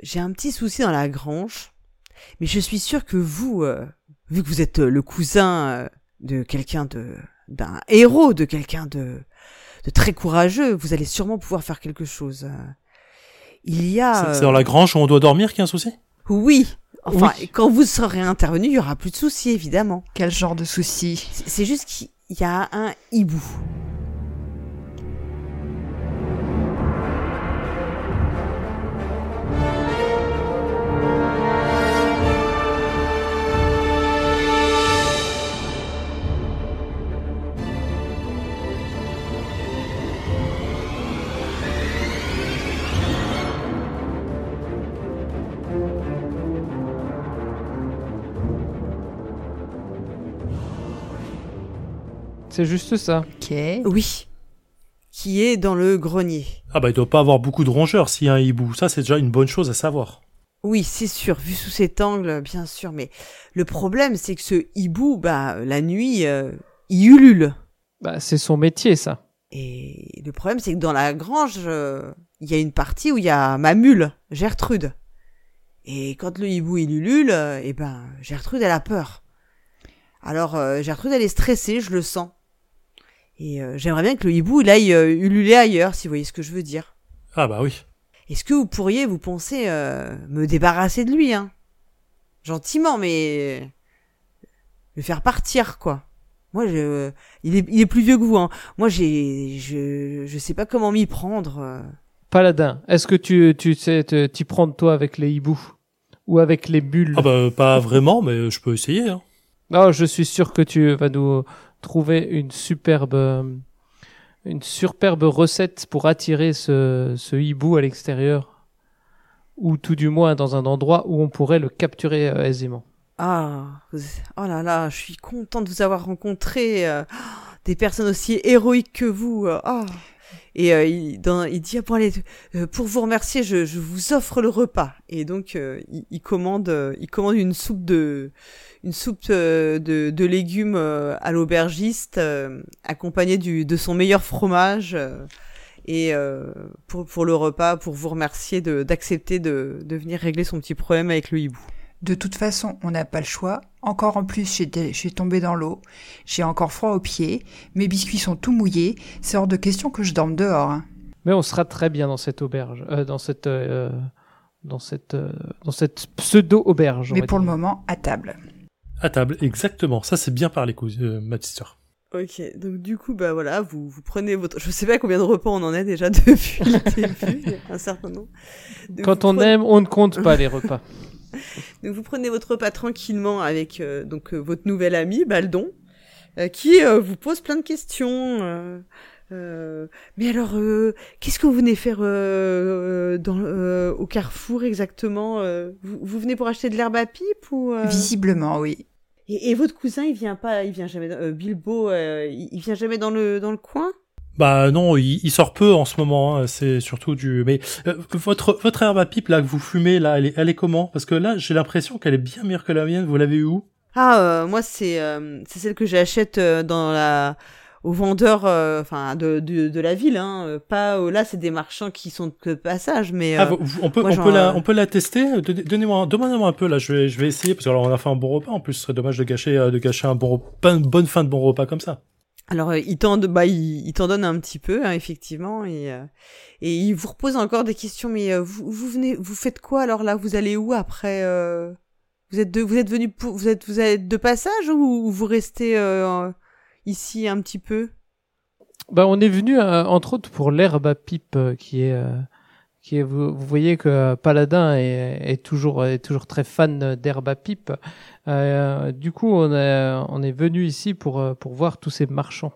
j'ai un petit souci dans la grange, mais je suis sûr que vous, euh, vu que vous êtes euh, le cousin euh, de quelqu'un de d'un héros, de quelqu'un de de très courageux, vous allez sûrement pouvoir faire quelque chose. Il y a C'est dans la grange où on doit dormir qu'il y a un souci? Oui. Enfin, Oui. quand vous serez intervenu, il y aura plus de soucis, évidemment. Quel genre de souci C'est c'est juste qu'il y a un hibou. C'est juste ça. Ok. Oui. Qui est dans le grenier. Ah bah il doit pas avoir beaucoup de rongeurs s'il y a un hibou. Ça c'est déjà une bonne chose à savoir. Oui, c'est sûr, vu sous cet angle, bien sûr. Mais le problème, c'est que ce hibou, bah, la nuit, euh, il ulule. Bah, c'est son métier, ça. Et le problème, c'est que dans la grange, euh, il y a une partie où il y a ma mule, Gertrude. Et quand le hibou il ulule, euh, eh ben Gertrude elle a peur. Alors euh, Gertrude elle est stressée, je le sens. Et euh, j'aimerais bien que le hibou il aille euh, ululer ailleurs, si vous voyez ce que je veux dire. Ah bah oui. Est-ce que vous pourriez, vous pensez, euh, me débarrasser de lui, hein? Gentiment, mais le faire partir, quoi. Moi, je, il est, il est plus vieux que vous, hein. Moi, j'ai, je, je sais pas comment m'y prendre. euh. Paladin, est-ce que tu, tu sais t'y prendre toi avec les hiboux? Ou avec les bulles? Ah bah pas vraiment, mais je peux essayer. Hein. Non, je suis sûr que tu vas nous trouver une superbe, euh, une superbe recette pour attirer ce, hibou à l'extérieur. Ou tout du moins dans un endroit où on pourrait le capturer euh, aisément. Ah, oh là là, je suis contente de vous avoir rencontré euh, des personnes aussi héroïques que vous. ah. Et il, dit ah, pour vous remercier, je, vous offre le repas. Et donc il, commande, il commande une soupe de, une soupe euh, de, de légumes euh, à l'aubergiste, euh, accompagnée du, de son meilleur fromage. euh, et euh, pour, pour le repas, pour vous remercier de- d'accepter de, de venir régler son petit problème avec le hibou. De toute façon, on n'a pas le choix. Encore en plus, suis tombée dans l'eau. J'ai encore froid aux pieds. Mes biscuits sont tout mouillés. C'est hors de question que je dorme dehors. hein. Mais on sera très bien dans cette auberge, euh, dans cette, euh, dans cette, euh, dans cette pseudo auberge. Mais pour le moment, à table. À table, exactement. Ça c'est bien parlé, cous- euh, ma petite. Ok, donc du coup, bah voilà, vous, vous prenez votre... Je sais pas combien de repas on en est déjà depuis le début, il y a un certain nombre. Donc, Quand on prenez- aime, on ne compte pas les repas. Donc vous prenez votre repas tranquillement avec euh, donc euh, votre nouvel ami, Baldon, euh, qui euh, vous pose plein de questions. Euh, mais alors, euh, qu'est-ce que vous venez faire euh, dans, euh, au carrefour exactement euh, vous, vous venez pour acheter de l'herbe à pipe ou euh Visiblement, oui. et, et votre cousin, il vient pas, il vient jamais. dans- euh, Bilbo, euh, il, il vient jamais dans le dans le coin? Bah non, il, il sort peu en ce moment. hein, C'est surtout du. Mais euh, votre votre herbe à pipe là que vous fumez là, elle est, elle est comment? Parce que là, j'ai l'impression qu'elle est bien meilleure que la mienne. Vous l'avez eu où? Ah, euh, moi c'est euh, c'est celle que j'achète euh, dans la aux vendeurs euh, enfin de, de de la ville hein euh, pas euh, là c'est des marchands qui sont que de passage mais Ah, euh, vous- vous- on peut moi, on j'en, peut la euh, on peut la tester? Donnez- Donnez-moi demandez-moi un peu là. Je vais je vais essayer parce que alors on a fait un bon repas. En plus, ce serait dommage de gâcher euh, de gâcher un bon repas, une bonne fin de bon repas comme ça. alors euh, il t'en bah il, il t'en donne un petit peu hein, effectivement et euh, et il vous repose encore des questions mais euh, vous vous venez vous faites quoi alors là? Vous allez où après euh, vous êtes de vous êtes venu pour vous êtes vous êtes de passage ou, ou vous restez euh, ici un petit peu Bah, on est venu euh, entre autres pour l'herbe à pipe euh, qui est euh, qui est vous, vous voyez que Paladin est, est toujours est toujours très fan d'herbe à pipe. Euh, du coup, on est on est venu ici pour pour voir tous ces marchands.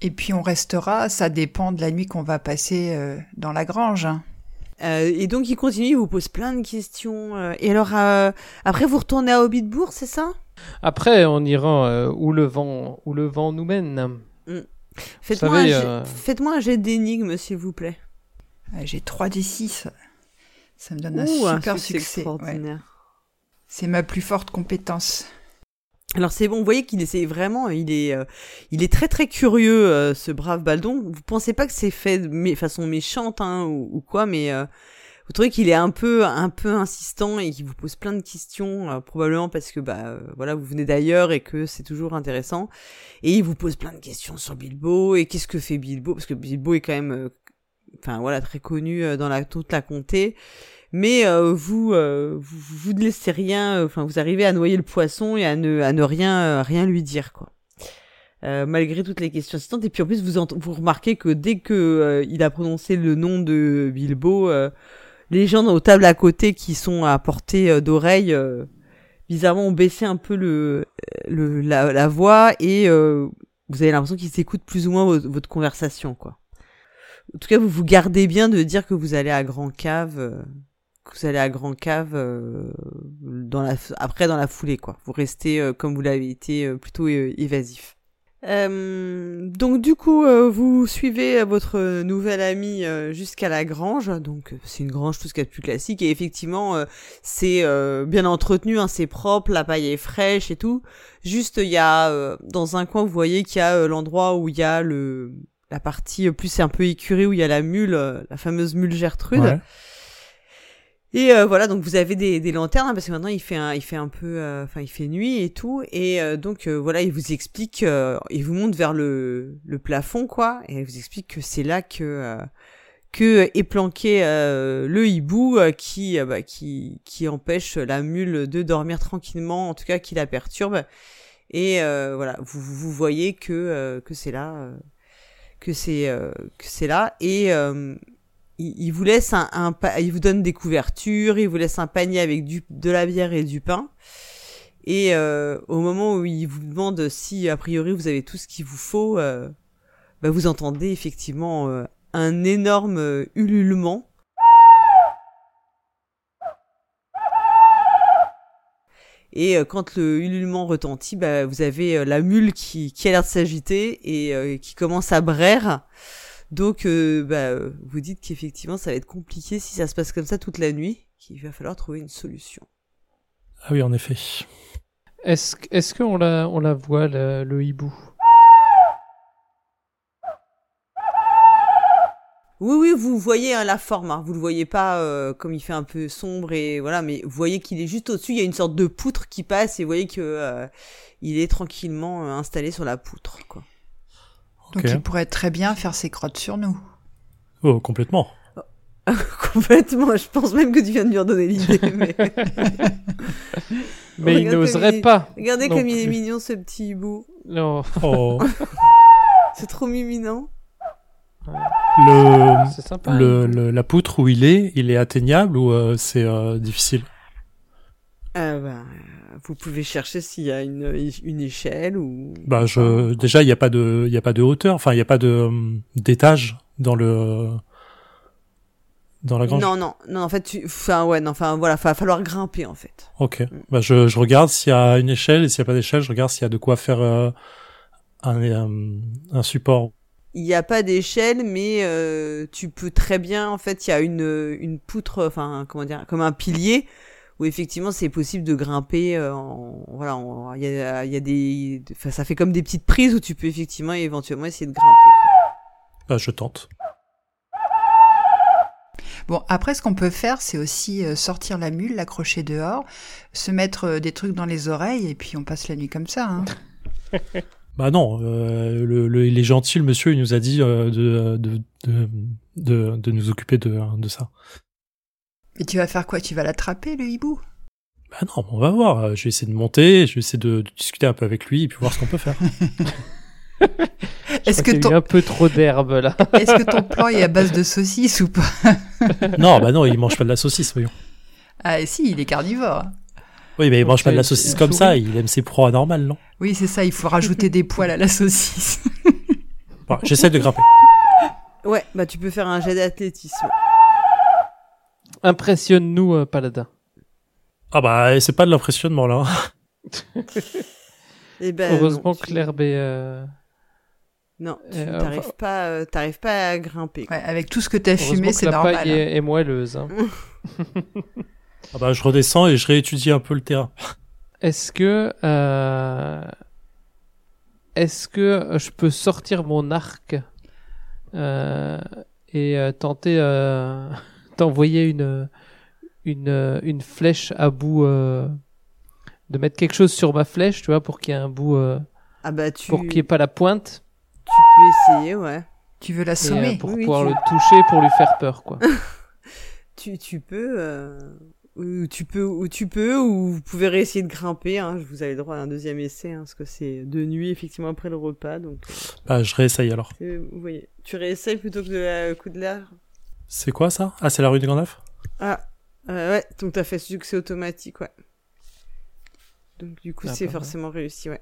Et puis on restera, ça dépend de la nuit qu'on va passer dans la grange. hein. Euh, et donc il continue, il vous pose plein de questions. et alors euh, après vous retournez à Hobbitbourg, c'est ça? Après, on ira euh, où le vent où le vent nous mène. Faites-moi savez, un, jet- euh, faites-moi un jet d'énigme, s'il vous plaît. J'ai 3 des 6. Ça me donne un Ouh, un super succès succès. ouais. extraordinaire. C'est ma plus forte compétence. Alors c'est bon, vous voyez qu'il essaie vraiment, il est, euh, il est très très curieux, euh, ce brave Baldon. Vous pensez pas que c'est fait de mé- façon méchante hein, ou, ou quoi, mais euh, vous trouvez qu'il est un peu un peu insistant et qu'il vous pose plein de questions euh, probablement parce que bah euh, voilà vous venez d'ailleurs et que c'est toujours intéressant. Et il vous pose plein de questions sur Bilbo et qu'est-ce que fait Bilbo? Parce que Bilbo est quand même euh, enfin voilà très connu dans la toute la comté. Mais vous, vous vous ne laissez rien enfin vous arrivez à noyer le poisson et à ne à ne rien rien lui dire quoi. Euh, malgré toutes les questions assistantes. Et puis en plus, vous, vous remarquez que dès que euh, il a prononcé le nom de Bilbo, euh, les gens aux tables à côté qui sont à portée d'oreille, bizarrement, ont baissé un peu le, le la, voix et vous avez l'impression qu'ils écoutent plus ou moins votre, conversation, quoi. En tout cas, vous vous gardez bien de dire que vous allez à Grand Cave, que vous allez à Grand Cave après dans la foulée, quoi. Vous restez comme vous l'avez été plutôt évasif. Euh, donc du coup, euh, vous suivez votre nouvelle amie euh, jusqu'à la grange. Donc c'est une grange tout ce qu'il y a de plus classique et effectivement c'est bien entretenu, hein, c'est propre, la paille est fraîche et tout. Juste il y a dans un coin vous voyez qu'il y a l'endroit où il y a le la partie plus un peu écurée où il y a la mule, la fameuse mule Gertrude. Et euh, voilà, donc vous avez des, des lanternes hein, parce que maintenant il fait un, il fait un peu, euh, enfin il fait nuit et tout, et euh, donc voilà, il vous explique, il vous monte vers le, le plafond quoi, et il vous explique que c'est là que que est planqué le hibou qui bah, qui qui empêche la mule de dormir tranquillement, en tout cas qui la perturbe. Et voilà, vous vous voyez que que c'est là, que c'est que c'est là. Et il, vous laisse un, un, il vous donne des couvertures, il vous laisse un panier avec du, de la bière et du pain. Et euh, au moment où il vous demande si a priori vous avez tout ce qu'il vous faut, euh, bah vous entendez effectivement euh, un énorme euh, ululement. Et euh, quand le ululement retentit, bah, vous avez la mule qui, qui a l'air de s'agiter et qui commence à braire. Donc, euh, bah, euh, vous dites qu'effectivement, ça va être compliqué si ça se passe comme ça toute la nuit, qu'il va falloir trouver une solution. Ah oui, en effet. Est-ce est qu'on la, on la voit, le, hibou? Oui, oui, vous voyez hein, la forme. Hein. Vous le voyez pas euh, comme il fait un peu sombre et voilà, mais vous voyez qu'il est juste au-dessus. Il y a une sorte de poutre qui passe et vous voyez que il est tranquillement installé sur la poutre, quoi. Donc il pourrait très bien faire ses crottes sur nous. Oh, complètement. complètement, je pense même que tu viens de lui redonner l'idée. Mais, il n'oserait pas. Regardez comme il est mignon ce petit hibou. Non. Oh. C'est trop miminant. Le, sympa, le, le, la poutre où il est, il est atteignable ou euh, c'est euh, difficile? Vous pouvez chercher s'il y a une, une échelle ou. Bah je déjà il n'y a pas de il y a pas de hauteur, enfin il n'y a pas de euh, d'étage dans le dans la grange. Non non non en fait tu enfin ouais non enfin voilà va falloir grimper en fait. Ok mm. bah je je regarde s'il y a une échelle et s'il n'y a pas d'échelle je regarde s'il y a de quoi faire euh, un, un, un support. Il n'y a pas d'échelle, mais euh, tu peux très bien, en fait, il y a une, une poutre, enfin, comment dire, comme un pilier où effectivement c'est possible de grimper euh, en, voilà il y a, y a des enfin ça fait comme des petites prises où tu peux effectivement éventuellement essayer de grimper bah, je tente Bon, après, ce qu'on peut faire, c'est aussi euh, sortir la mule, l'accrocher dehors, se mettre euh, des trucs dans les oreilles, et puis on passe la nuit comme ça. Hein. bah non, euh, le, le, il est gentil, le monsieur, il nous a dit de, de, de, de, de nous occuper de, de ça. Mais tu vas faire quoi? Tu vas l'attraper, le hibou? Bah non, on va voir. Je vais essayer de monter, je vais essayer de, discuter un peu avec lui et puis voir ce qu'on peut faire. Est-ce que ton... y a un peu trop d'herbe là Est-ce que ton plan est à base de saucisse ou pas? Non, bah non, il mange pas de la saucisse, voyons. Ah si, il est carnivore. Oui, mais il mange pas de la saucisse comme ça, il aime ses proies normales, non? Oui, c'est ça, il faut rajouter des poils à la saucisse. bon, J'essaie de grimper. Ouais, bah tu peux faire un jet d'athlétisme. Impressionne-nous, euh, Paladin. Ah bah, c'est pas de l'impressionnement là. Eh ben, Heureusement que l'herbe est. Euh, non, tu euh, n'arrives pas, pas à grimper. Ouais, avec tout ce que t'as fumé, c'est normal. La paille hein. est, moelleuse. Hein. ah bah, je redescends et je réétudie un peu le terrain. Est-ce que est-ce que je peux sortir mon arc et tenter t'envoyer une, une, une flèche à bout, euh, de mettre quelque chose sur ma flèche, tu vois, pour qu'il y ait un bout, euh, Ah bah tu, pour qu'il n'y ait pas la pointe, tu peux essayer, ouais. Tu veux et, euh, l'assommer pour Oui, pouvoir tu- le toucher, pour lui faire peur, quoi. Tu, tu peux, euh, ou tu peux, ou tu peux, ou vous pouvez réessayer de grimper. Hein, vous avez le droit à un deuxième essai, hein, parce que c'est de nuit effectivement après le repas, donc Bah, je réessaye alors. vous voyez. Tu réessayes plutôt que de la coup de l'air? C'est quoi ça? Ah, c'est la rue des Grands Neufs? Ah, euh, ouais. Donc t'as fait succès automatique, ouais. Donc du coup Ah, c'est forcément réussi, ouais.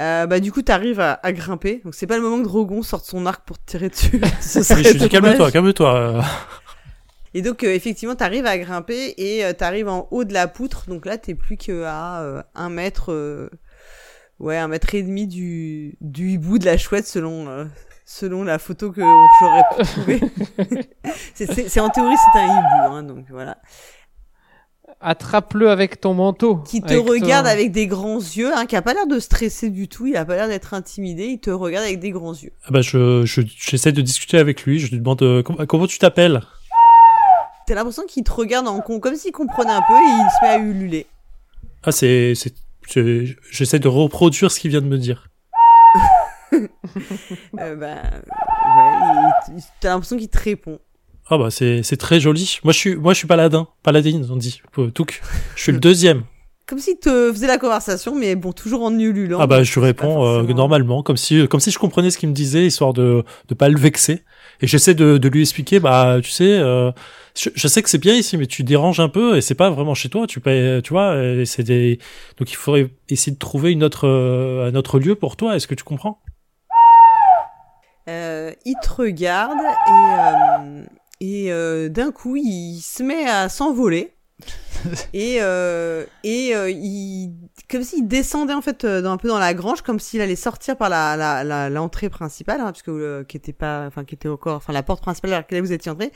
Euh, bah du coup t'arrives à, à grimper, donc c'est pas le moment que Drogon sorte son arc pour te tirer dessus. Calme-toi, calme-toi. Et donc euh, effectivement, t'arrives à grimper et euh, t'arrives en haut de la poutre. Donc là, t'es plus que à euh, un mètre, euh, ouais, un mètre et demi du du hibou de la chouette selon euh, selon la photo que j'aurais pu trouver. c'est, en théorie c'est un hibou, hein, donc voilà. Attrape-le avec ton manteau. Qui te avec ton- regarde avec des grands yeux, hein, qui a pas l'air de stresser du tout. Il a pas l'air d'être intimidé. Il te regarde avec des grands yeux. Ah bah, je, je, j'essaie de discuter avec lui. Je lui demande euh, com- comment tu t'appelles? T'as l'impression qu'il te regarde en con, comme s'il comprenait un peu et il se met à ululer. Ah, c'est, c'est, c'est- j'essaie de reproduire ce qu'il vient de me dire. Euh, bah, ouais, t'as l'impression qu'il te répond. Ah bah, c'est, c'est très joli. Moi, je suis, moi, je suis paladin, paladine, on dit. Euh, Touk. Je suis le deuxième. Comme s'il te faisait la conversation, mais bon, toujours en ululant. Ah bah, je réponds euh, normalement, comme si, comme si je comprenais ce qu'il me disait, histoire de, de pas le vexer. Et j'essaie de, de lui expliquer, bah, tu sais, euh, je, je sais que c'est bien ici, mais tu déranges un peu et c'est pas vraiment chez toi. Tu payes, tu vois, et c'est des, donc il faudrait essayer de trouver une autre, euh, un autre lieu pour toi. Est-ce que tu comprends? Euh, il te regarde et, euh, et euh, d'un coup, il se met à s'envoler. et euh, et euh, il comme s'il descendait en fait dans, un peu dans la grange comme s'il allait sortir par la la la- l'entrée principale hein, puisque euh, qui était pas enfin qui était encore enfin la porte principale vers laquelle vous étiez entré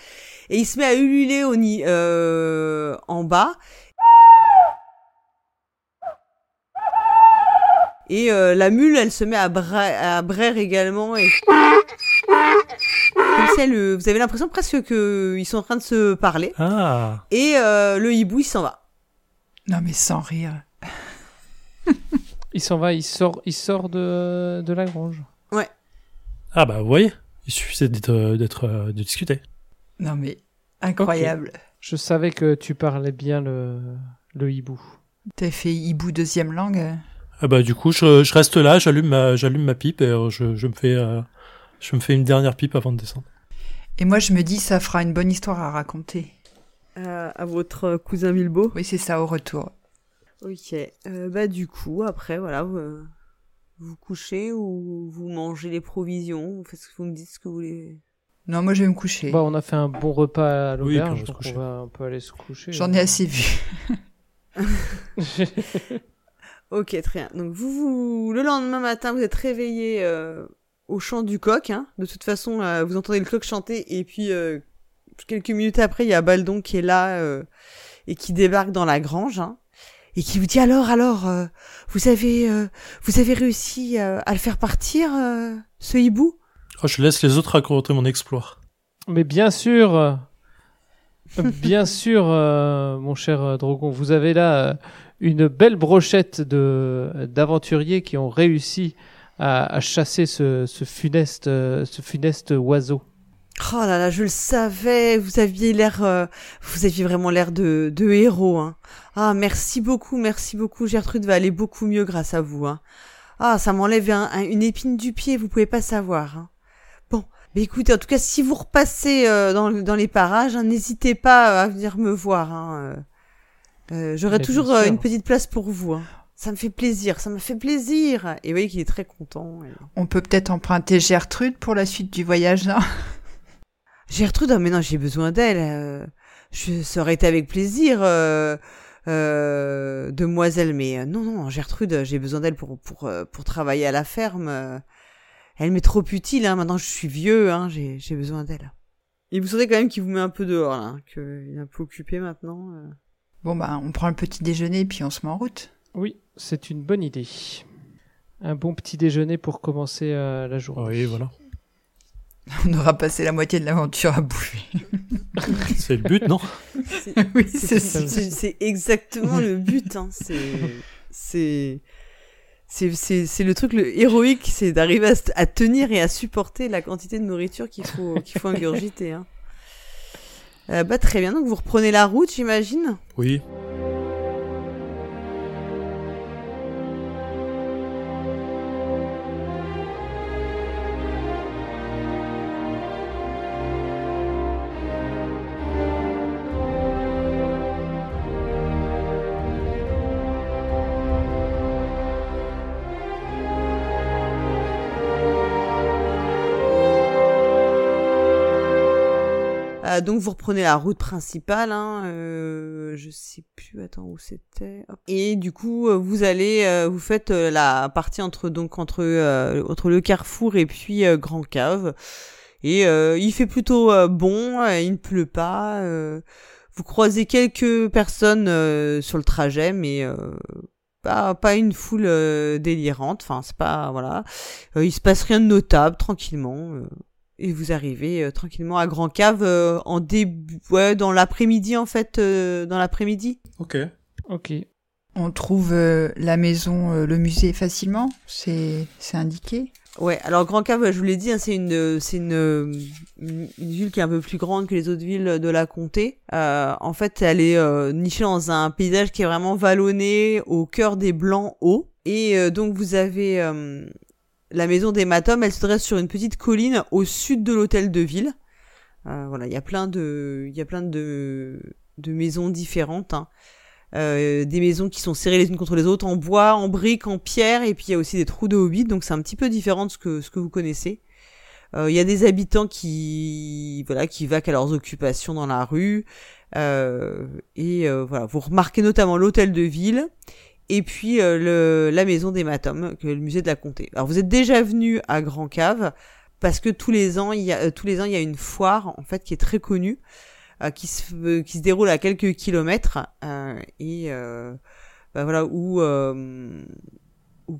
et il se met à ululer au ni euh, en bas et euh, la mule elle se met à, bra- à braire également et comme si elle, euh, vous avez l'impression presque que ils sont en train de se parler Ah, et euh, le hibou il s'en va Non, mais sans rire. Il s'en va, il sort, il sort de, de la grange. ah bah, vous voyez, il suffisait d'être, d'être, euh, de discuter. Non, mais incroyable. Je savais que tu parlais bien le, le hibou. T'as fait hibou deuxième langue euh Ah bah, du coup, je, je reste là, j'allume ma, j'allume ma pipe et euh, je, je me fais, euh, je me fais une dernière pipe avant de descendre. Et moi, je me dis, ça fera une bonne histoire à raconter. Euh, à votre cousin Bilbo Oui, c'est ça, au retour. Ok. Euh, bah du coup, après, voilà, vous, vous couchez ou vous mangez les provisions, vous faites ce que vous me dites ce que vous voulez. Non, moi, je vais me coucher. Bah, on a fait un bon repas à Oui, l'auberge, va se donc on va un peu aller se coucher. J'en ai assez vu. Ok, très bien. Donc vous, vous le lendemain matin, vous êtes réveillé euh, au chant du coq. Hein. De toute façon, euh, vous entendez le coq chanter et puis euh, quelques minutes après, il y a Baldon qui est là euh, et qui débarque dans la grange. Hein, et qui vous dit alors, alors, euh, vous avez, euh, vous avez réussi euh, à le faire partir, euh, ce hibou? Oh, je laisse les autres raconter mon exploit. Mais bien sûr, euh, bien sûr, euh, mon cher euh, Drogon, vous avez là euh, une belle brochette de d'aventuriers qui ont réussi à, à chasser ce, ce funeste, euh, ce funeste oiseau. Oh là là, je le savais, vous aviez l'air, euh, vous aviez vraiment l'air de, de héros. Hein. Ah, merci beaucoup, merci beaucoup. Gertrude va aller beaucoup mieux grâce à vous. Hein. Ah, ça m'enlève un- un- une épine du pied, vous pouvez pas savoir. Hein. Bon, mais écoutez, en tout cas, si vous repassez euh, dans, dans les parages, hein, n'hésitez pas à venir me voir. Hein. Euh, euh, J'aurai toujours euh, une petite place pour vous. Hein. Ça me fait plaisir, ça me fait plaisir. Et vous voyez qu'il est très content. et- On peut peut-être emprunter Gertrude pour la suite du voyage, là. Gertrude, ah mais non, j'ai besoin d'elle. euh, je, ça aurait été avec plaisir, euh, euh, demoiselle, mais euh, non, non, Gertrude, j'ai besoin d'elle pour pour pour travailler à la ferme. elle m'est trop utile. Hein, maintenant, je suis vieux, hein, j'ai j'ai besoin d'elle. Et vous sentez quand même qu'il vous met un peu dehors, là, hein, qu'il est un peu occupé maintenant. euh. Bon, bah, on prend le petit déjeuner, puis on se met en route. Oui, c'est une bonne idée. Un bon petit déjeuner pour commencer euh, la journée. Oui, voilà. On aura passé la moitié de l'aventure à bouffer. C'est le but, non? C'est- oui, C'est exactement le but. Hein. C'est c'est c'est c'est c'est le truc le héroïque, c'est d'arriver à tenir et à supporter la quantité de nourriture qu'il faut qu'il faut ingurgiter. Hein. Euh, bah très bien. Donc vous reprenez la route, j'imagine? Oui. Donc vous reprenez la route principale, hein, euh, je sais plus, attends où c'était. Et du coup, euh, vous allez, euh, vous faites euh, la partie entre donc entre euh, entre le carrefour et puis Grand Cave. Et il fait plutôt bon, il ne pleut pas. vous croisez quelques personnes sur le trajet, mais pas pas une foule délirante. Enfin, c'est pas voilà. Il se passe rien de notable, tranquillement. Et vous arrivez euh, tranquillement à Grand Cave euh, en début, ouais, dans l'après-midi en fait, euh, dans l'après-midi. Ok. Ok. On trouve euh, la maison, euh, le musée facilement C'est c'est indiqué Ouais, alors Grand Cave, je vous l'ai dit, hein, c'est une, c'est une, une, une ville qui est un peu plus grande que les autres villes de la comté. Euh, en fait, elle est euh, nichée dans un paysage qui est vraiment vallonné au cœur des blancs hauts. Et euh, donc vous avez euh, la maison des Matom, elle se dresse sur une petite colline au sud de l'hôtel de ville. Euh, voilà, il y a plein de, il y a plein de, de maisons différentes. Hein. Euh, des maisons qui sont serrées les unes contre les autres en bois, en briques, en pierre, et puis il y a aussi des trous de hobbits, donc c'est un petit peu différent de ce que ce que vous connaissez. Euh, Il y a des habitants qui voilà qui vaquent à leurs occupations dans la rue, euh, et euh, voilà vous remarquez notamment l'hôtel de ville et puis euh, le, la maison des Matom, que le musée de la comté. Alors vous êtes déjà venu à Grand Cave parce que tous les ans il y a euh, tous les ans il y a une foire en fait qui est très connue euh, qui se euh, qui se déroule à quelques kilomètres euh, et euh, bah voilà où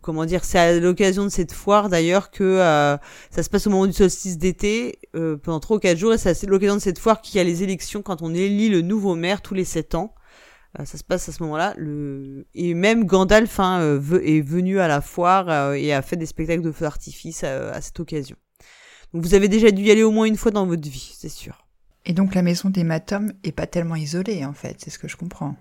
comment dire c'est à l'occasion de cette foire d'ailleurs que euh, ça se passe au moment du solstice d'été euh, pendant trois ou quatre jours et c'est à l'occasion de cette foire qu'il y a les élections quand on élit le nouveau maire tous les sept ans ça se passe à ce moment-là le et même Gandalf hein, euh, est venu à la foire euh, et a fait des spectacles de feux d'artifice euh, à cette occasion donc vous avez déjà dû y aller au moins une fois dans votre vie c'est sûr Et donc la maison des Matom est pas tellement isolée en fait, c'est ce que je comprends.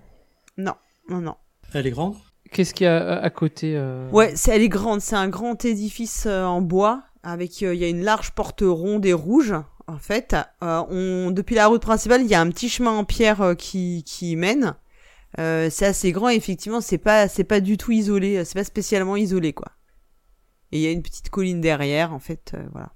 non non non Elle est grande? Qu'est-ce qu'il y a à- côté euh, Ouais, c'est, elle est grande. C'est un grand édifice euh, en bois avec euh, il y a une large porte ronde et rouge. En fait, Euh, on depuis la route principale, il y a un petit chemin en pierre euh, qui qui y mène. Euh, c'est assez grand. Et effectivement, c'est pas c'est pas du tout isolé. euh, C'est pas spécialement isolé quoi. Et il y a une petite colline derrière. En fait, euh, voilà.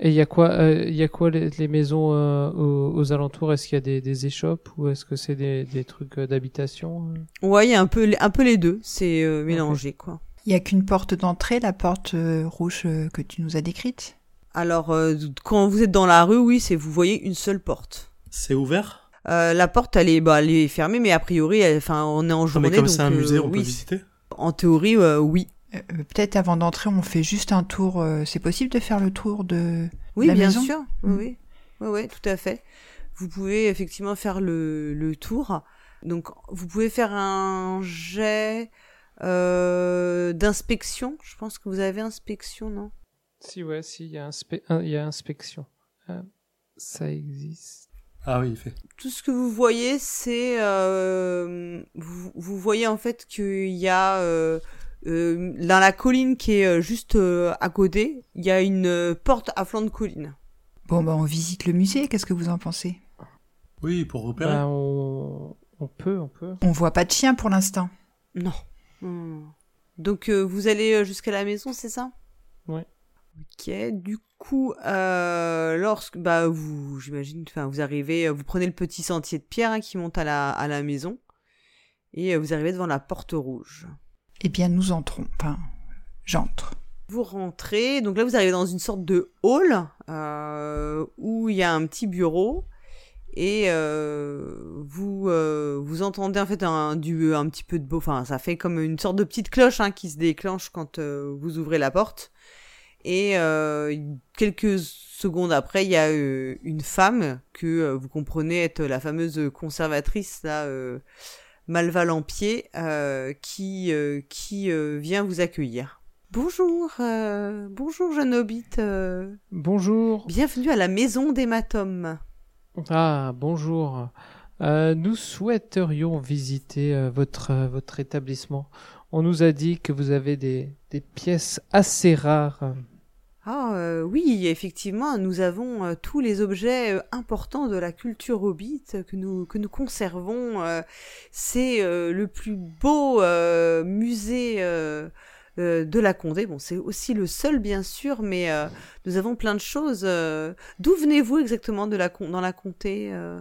Et il y a quoi euh, Il y a quoi les, les maisons euh, aux, aux alentours? Est-ce qu'il y a des, des échoppes ou est-ce que c'est des, des trucs d'habitation Ouais, il y a un peu un peu les deux. C'est euh, mélangé quoi. Il y a qu'une porte d'entrée, la porte euh, rouge euh, que tu nous as décrite? Alors euh, quand vous êtes dans la rue, oui, c'est vous voyez une seule porte. C'est ouvert? Euh, la porte, elle est, bah, elle est fermée, mais a priori, elle- enfin, on est en Ah, journée. mais comme c'est un euh, musée, on oui, peut visiter En théorie, euh, oui. Euh, euh, Peut-être avant d'entrer, on fait juste un tour. euh, c'est possible de faire le tour de Oui, la bien maison? sûr. Oui, Mm. oui. Oui, oui, tout à fait. Vous pouvez effectivement faire le, le tour. Donc, vous pouvez faire un jet euh, d'inspection. Je pense que vous avez inspection, non? Si ouais, si il y a inspe- un- il y a inspection. Euh, ça existe. Ah oui, il fait. Tout ce que vous voyez, c'est euh, vous, vous voyez en fait qu'il y a euh, euh, dans la colline qui est juste euh, à côté, il y a une euh, porte à flanc de colline. Bon, bah on visite le musée, qu'est-ce que vous en pensez? Oui, pour repérer. Bah, on... on peut, on peut. On voit pas de chien pour l'instant. Non. Donc euh, vous allez jusqu'à la maison, c'est ça? Ouais. Ok. Du coup, euh, lorsque bah vous, j'imagine, enfin vous arrivez, euh, vous prenez le petit sentier de pierre hein, qui monte à la à la maison et euh, vous arrivez devant la porte rouge. Eh bien, nous entrons. Enfin, j'entre. Vous rentrez, donc là vous arrivez dans une sorte de hall euh, où il y a un petit bureau et euh, vous euh, vous entendez en fait un du un petit peu de beau, enfin ça fait comme une sorte de petite cloche hein, qui se déclenche quand vous ouvrez la porte et euh, quelques secondes après, il y a euh, une femme que euh, vous comprenez être la fameuse conservatrice là, euh, Malvalampier, euh, qui euh, qui euh, vient vous accueillir. Bonjour, bonjour jeune hobbit. Bonjour. bienvenue à la maison d'hématome. Ah, bonjour. Nous souhaiterions visiter votre, votre établissement. On nous a dit que vous avez des, des pièces assez rares. Ah euh, oui, effectivement, nous avons euh, tous les objets euh, importants de la culture hobbit que nous que nous conservons. euh, c'est euh, le plus beau euh, musée euh, euh, de la Condé. Bon, c'est aussi le seul bien sûr, mais euh, nous avons plein de choses. euh. D'où venez-vous exactement de la dans la comté euh?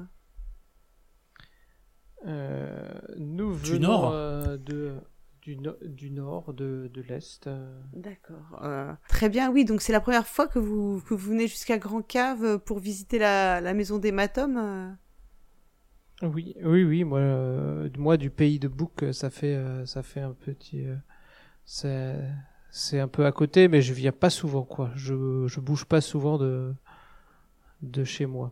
Euh, nous Du venons nord. euh, de, du, no- du nord, de, de l'est. euh. D'accord. Euh, très bien, oui. Donc c'est la première fois que vous que vous venez jusqu'à Grand Cave pour visiter la, la maison d'hématome. euh Oui, oui, oui. Moi, euh, moi du pays de Bouc, ça fait, euh, ça fait un petit. euh, c'est, c'est un peu à côté, mais je viens pas souvent, quoi. Je, je bouge pas souvent de, de chez moi.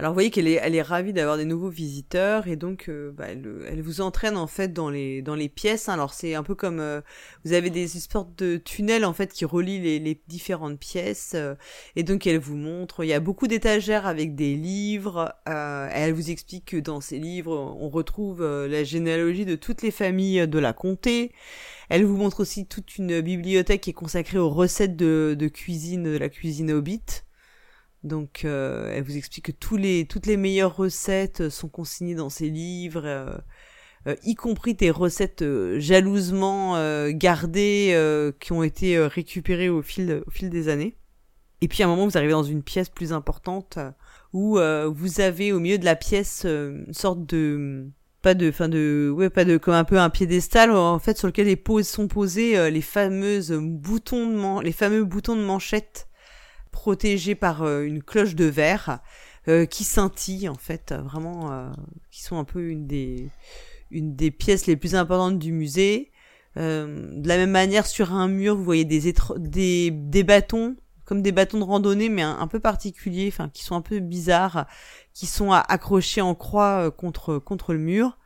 Alors vous voyez qu'elle est, ravie d'avoir des nouveaux visiteurs et donc euh, bah, elle, vous entraîne en fait dans les pièces. hein. Alors c'est un peu comme euh, vous avez des sortes de tunnels en fait qui relient les, différentes pièces euh, et donc elle vous montre. Il y a beaucoup d'étagères avec des livres. elle vous explique que dans ces livres on retrouve la généalogie de toutes les familles de la comté. Elle vous montre aussi toute une bibliothèque qui est consacrée aux recettes de, de cuisine de la cuisine hobbit. Donc, euh, elle vous explique que tous les, toutes les meilleures recettes sont consignées dans ces livres, euh, euh, y compris des recettes euh, jalousement euh, gardées, euh, qui ont été euh, récupérées au fil, au fil des années. Et puis à un moment, vous arrivez dans une pièce plus importante euh, où euh, vous avez au milieu de la pièce euh, une sorte de pas de fin de ouais pas de comme un peu un piédestal en fait sur lequel les poses sont posés euh, les fameuses boutons de les fameux boutons de manchette protégés par euh, une cloche de verre euh, qui scintille en fait euh, vraiment euh, qui sont un peu une des une des pièces les plus importantes du musée. Euh, de la même manière sur un mur vous voyez des des des bâtons comme des bâtons de randonnée mais un, un peu particuliers enfin qui sont un peu bizarres qui sont accrochés en croix euh, contre contre le mur.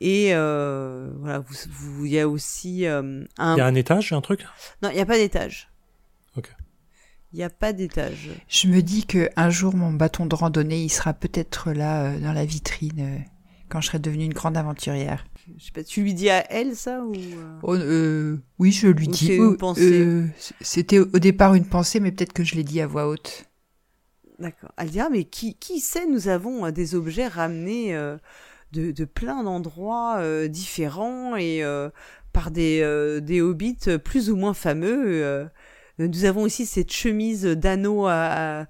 Et euh, voilà vous vous- il y a aussi euh, un Il y a un étage, un truc? Non il y a pas d'étage. Ok. Il y a pas d'étage Je me dis que un jour mon bâton de randonnée, il sera peut-être là euh, dans la vitrine euh, quand je serai devenue une grande aventurière. Je sais pas, tu lui dis à elle ça ou euh, Oh, oui, je lui Ou dis. c'est une pensée C'était au départ une pensée, mais peut-être que je l'ai dit à voix haute. D'accord. Elle dit ah mais qui qui sait nous avons des objets ramenés de de plein d'endroits différents et par des des hobbits plus ou moins fameux. Euh. nous avons aussi cette chemise d'anneau euh,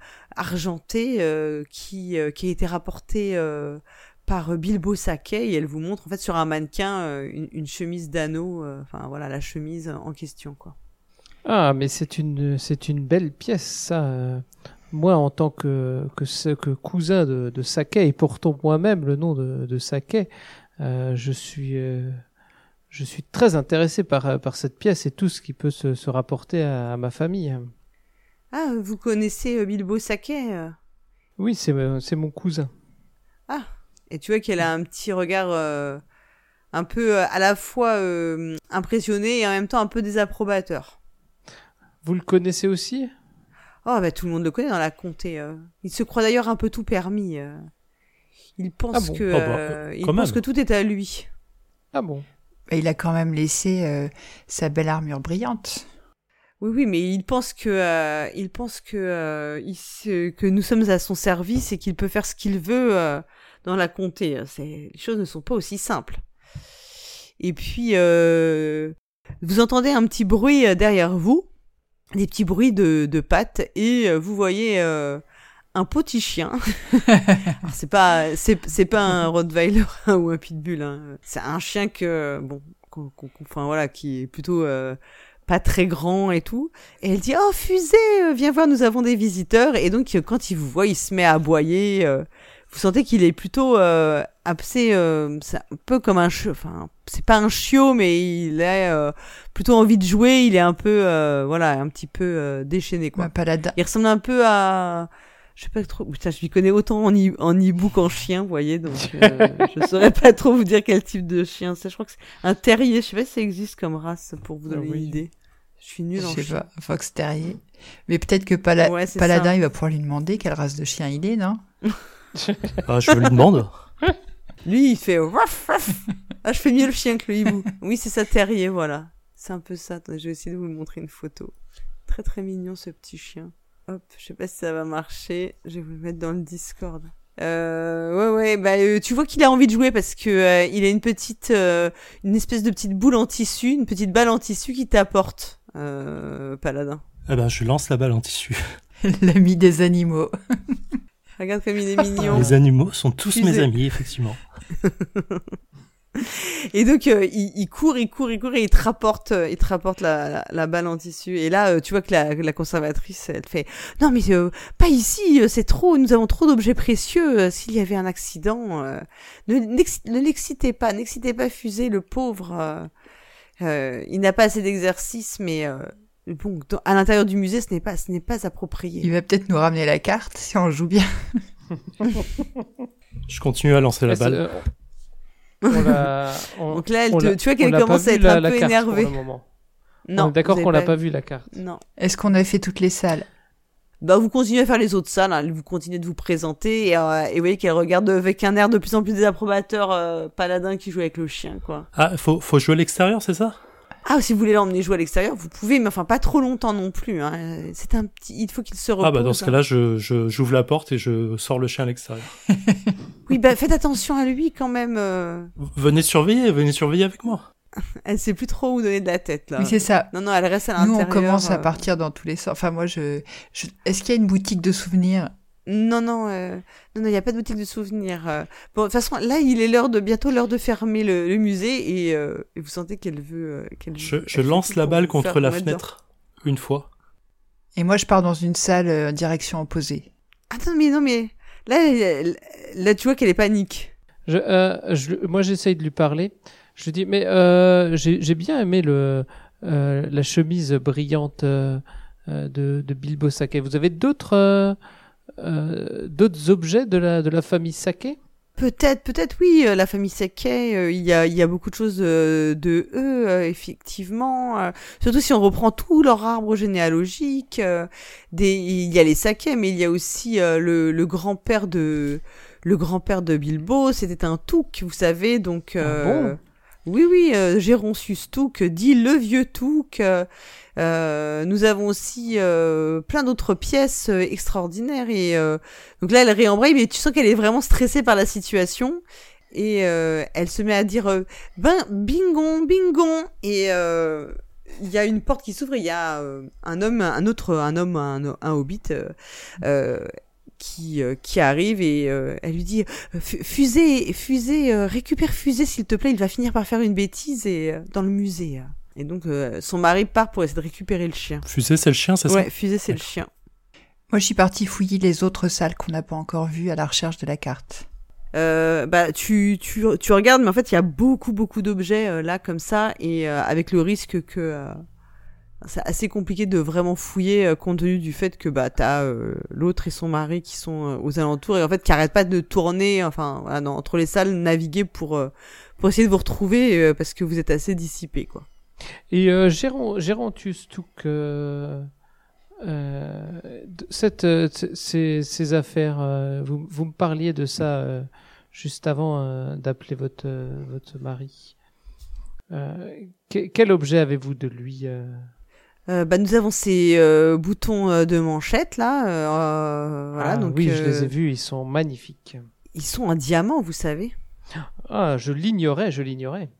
qui euh, qui a été rapportée par Bilbo Saquet et elle vous montre en fait sur un mannequin une, chemise d'anneau. Enfin voilà la chemise en question. Ah, mais c'est une, belle pièce, ça. Moi, en tant que, cousin de, de et portant moi-même le nom de, de je suis, je suis très intéressé par, par cette pièce et tout ce qui peut se, se rapporter à, à ma famille. Ah vous connaissez euh, Bilbo Saquet euh Oui, c'est, mon- c'est mon cousin. Et tu vois qu'elle a un petit regard euh, un peu euh, à la fois euh, impressionné et en même temps un peu désapprobateur. Vous le connaissez aussi? Oh, bah tout le monde le connaît dans la comté. euh. Il se croit d'ailleurs un peu tout permis. euh. Il pense Ah bon? que Oh bah, euh, il pense que tout est à lui. Ah bon? Il a quand même laissé euh, sa belle armure brillante. Oui, oui, mais il pense que euh, il pense que euh, que nous sommes à son service et qu'il peut faire ce qu'il veut dans la comté. Les choses ne sont pas aussi simples. Et puis vous entendez un petit bruit derrière vous, des petits bruits de, de pattes et vous voyez un petit chien. C'est pas c'est c'est pas un Rottweiler ou un pitbull. Hein. C'est un chien que bon, qu'on- qu'on- qu'on- enfin voilà, qui est plutôt euh, pas très grand et tout. Et elle dit, oh, Fusée, euh, viens voir, nous avons des visiteurs. Et donc, euh, quand il vous voit, il se met à aboyer. euh, vous sentez qu'il est plutôt euh, assez, euh, c'est un peu comme un chiot. Enfin, c'est pas un chiot, mais il a euh, plutôt envie de jouer. Il est un peu, euh, voilà, un petit peu euh, déchaîné, quoi. Il ressemble un peu à, je sais pas trop. Putain, je lui connais autant en, hi- en hibou qu'en chien, vous voyez. Donc, euh, je saurais pas trop vous dire quel type de chien c'est. Je crois que c'est un terrier. Je sais pas si ça existe comme race pour vous Ah donner oui. une idée. Je suis nulle Je en sais chien. pas, Fox Terrier. Mais peut-être que Pala- Ouais, Paladin, ça. il va pouvoir lui demander quelle race de chien il est, non? Ah, je lui demande. Lui, il fait ruff, ruff. Ah, je fais mieux le chien que le hibou. Oui, c'est ça, terrier, voilà. C'est un peu ça. Attendez, je vais essayer de vous montrer une photo. Très très mignon ce petit chien. Hop, je sais pas si ça va marcher. Je vais vous le mettre dans le Discord. Euh, ouais, ouais, bah, euh, tu vois qu'il a envie de jouer parce que euh, il a une petite, euh, une espèce de petite boule en tissu, une petite balle en tissu qui t'apporte, euh, Paladin. Eh ben, je lance la balle en tissu. L'ami des animaux. Regarde comme il est mignon. Les animaux sont tous mes amis, effectivement. Et donc euh, il, il court, il court, il court et il te rapporte, euh, il te rapporte la, la, la balle en tissu. Et là, euh, tu vois que la, la conservatrice, elle fait non mais euh, pas ici, euh, c'est trop, nous avons trop d'objets précieux. S'il y avait un accident, euh, ne, n'ex- ne l'excitez pas, n'excitez pas Fusée, le pauvre. euh, euh, il n'a pas assez d'exercice, mais euh, bon, dans- à l'intérieur du musée, ce n'est pas, ce n'est pas approprié. Il va peut-être nous ramener la carte si on joue bien. Je continue à lancer la balle. Euh, on l'a- on- Donc là, elle te- tu vois qu'elle commence à être la- un la peu énervée. Non, d'accord qu'on l'a pas vu la carte. Non. Est-ce qu'on a fait toutes les salles? Bah, vous continuez à faire les autres salles, hein, vous continuez de vous présenter, et, euh, et vous voyez qu'elle regarde avec un air de plus en plus désapprobateur euh, Paladin qui joue avec le chien, quoi. Ah, faut, faut jouer à l'extérieur, c'est ça? Ah, si vous voulez l'emmener jouer à l'extérieur, vous pouvez, mais enfin pas trop longtemps non plus. Hein. C'est un petit, il faut qu'il se repose. Ah bah dans ce hein. cas-là, je, je, j'ouvre la porte et je sors le chien à l'extérieur. Oui, bah faites attention à lui quand même. euh. Venez surveiller, venez surveiller avec moi. Elle sait plus trop où donner de la tête là. Oui, c'est ça. non, non, elle reste à Nous, l'intérieur. on commence à euh. partir dans tous les sens. Enfin, moi, je. je- Est-ce qu'il y a une boutique de souvenirs? Non, non, euh, non, non, il y a pas de boutique de souvenirs. euh. Bon, de toute façon, là, il est l'heure de bientôt l'heure de fermer le, le musée et, euh, et vous sentez qu'elle veut. euh, qu'elle Je, je lance la balle contre la dedans. fenêtre une fois. Et moi, je pars dans une salle euh, direction opposée. Attends, mais non, mais là, là, tu vois qu'elle est panique. Je, euh, je, moi, j'essaye de lui parler. Je lui dis, mais euh, j'ai j'ai bien aimé le, euh, la chemise brillante de, de Bilbo Saké. Vous avez d'autres euh, d'autres objets de la, de la famille Saké? Peut-être, peut-être oui, euh, la famille Sakai, euh, il y a, il y a beaucoup de choses euh, de eux, euh, effectivement. surtout si on reprend tout leur arbre généalogique. des, il y a les Sakai, mais il y a aussi le, le grand-père de le grand-père de Bilbo. C'était un Touk, vous savez, donc. euh, bon? Oui, oui, euh, Gérontius Touk, dit le vieux Touk. euh, euh, nous avons aussi euh, plein d'autres pièces euh, extraordinaires et euh, donc là elle réembraye mais tu sens qu'elle est vraiment stressée par la situation et elle se met à dire ben bingon bingon et il y a une porte qui s'ouvre il y a un homme un autre un homme un, un hobbit qui euh, qui arrive et euh, elle lui dit euh, Fu- fusée fusée euh, récupère fusée s'il te plaît il va finir par faire une bêtise et euh, dans le musée. Et donc euh, son mari part pour essayer de récupérer le chien. Fusée, c'est le chien, c'est ouais fusée c'est le chien. Moi, je suis partie fouiller les autres salles qu'on n'a pas encore vues à la recherche de la carte. Euh, bah tu, tu, tu regardes, mais en fait il y a beaucoup beaucoup d'objets euh, là comme ça et euh, avec le risque que euh, c'est assez compliqué de vraiment fouiller euh, compte tenu du fait que bah t'as euh, l'autre et son mari qui sont euh, aux alentours et en fait qui arrêtent pas de tourner, enfin entre les salles naviguer pour pour essayer de vous retrouver parce que vous êtes assez dissipés quoi. Et euh, Touk, euh, euh, de- cette, ces, ces affaires, vous, vous me parliez de ça juste avant d'appeler votre, votre mari. Que- quel objet avez-vous de lui euh bah nous avons ces euh, boutons euh, de manchette là, euh, voilà Ah donc oui, je les ai vus, ils sont magnifiques. ils sont en diamant vous savez. Ah, je l'ignorais, je l'ignorais.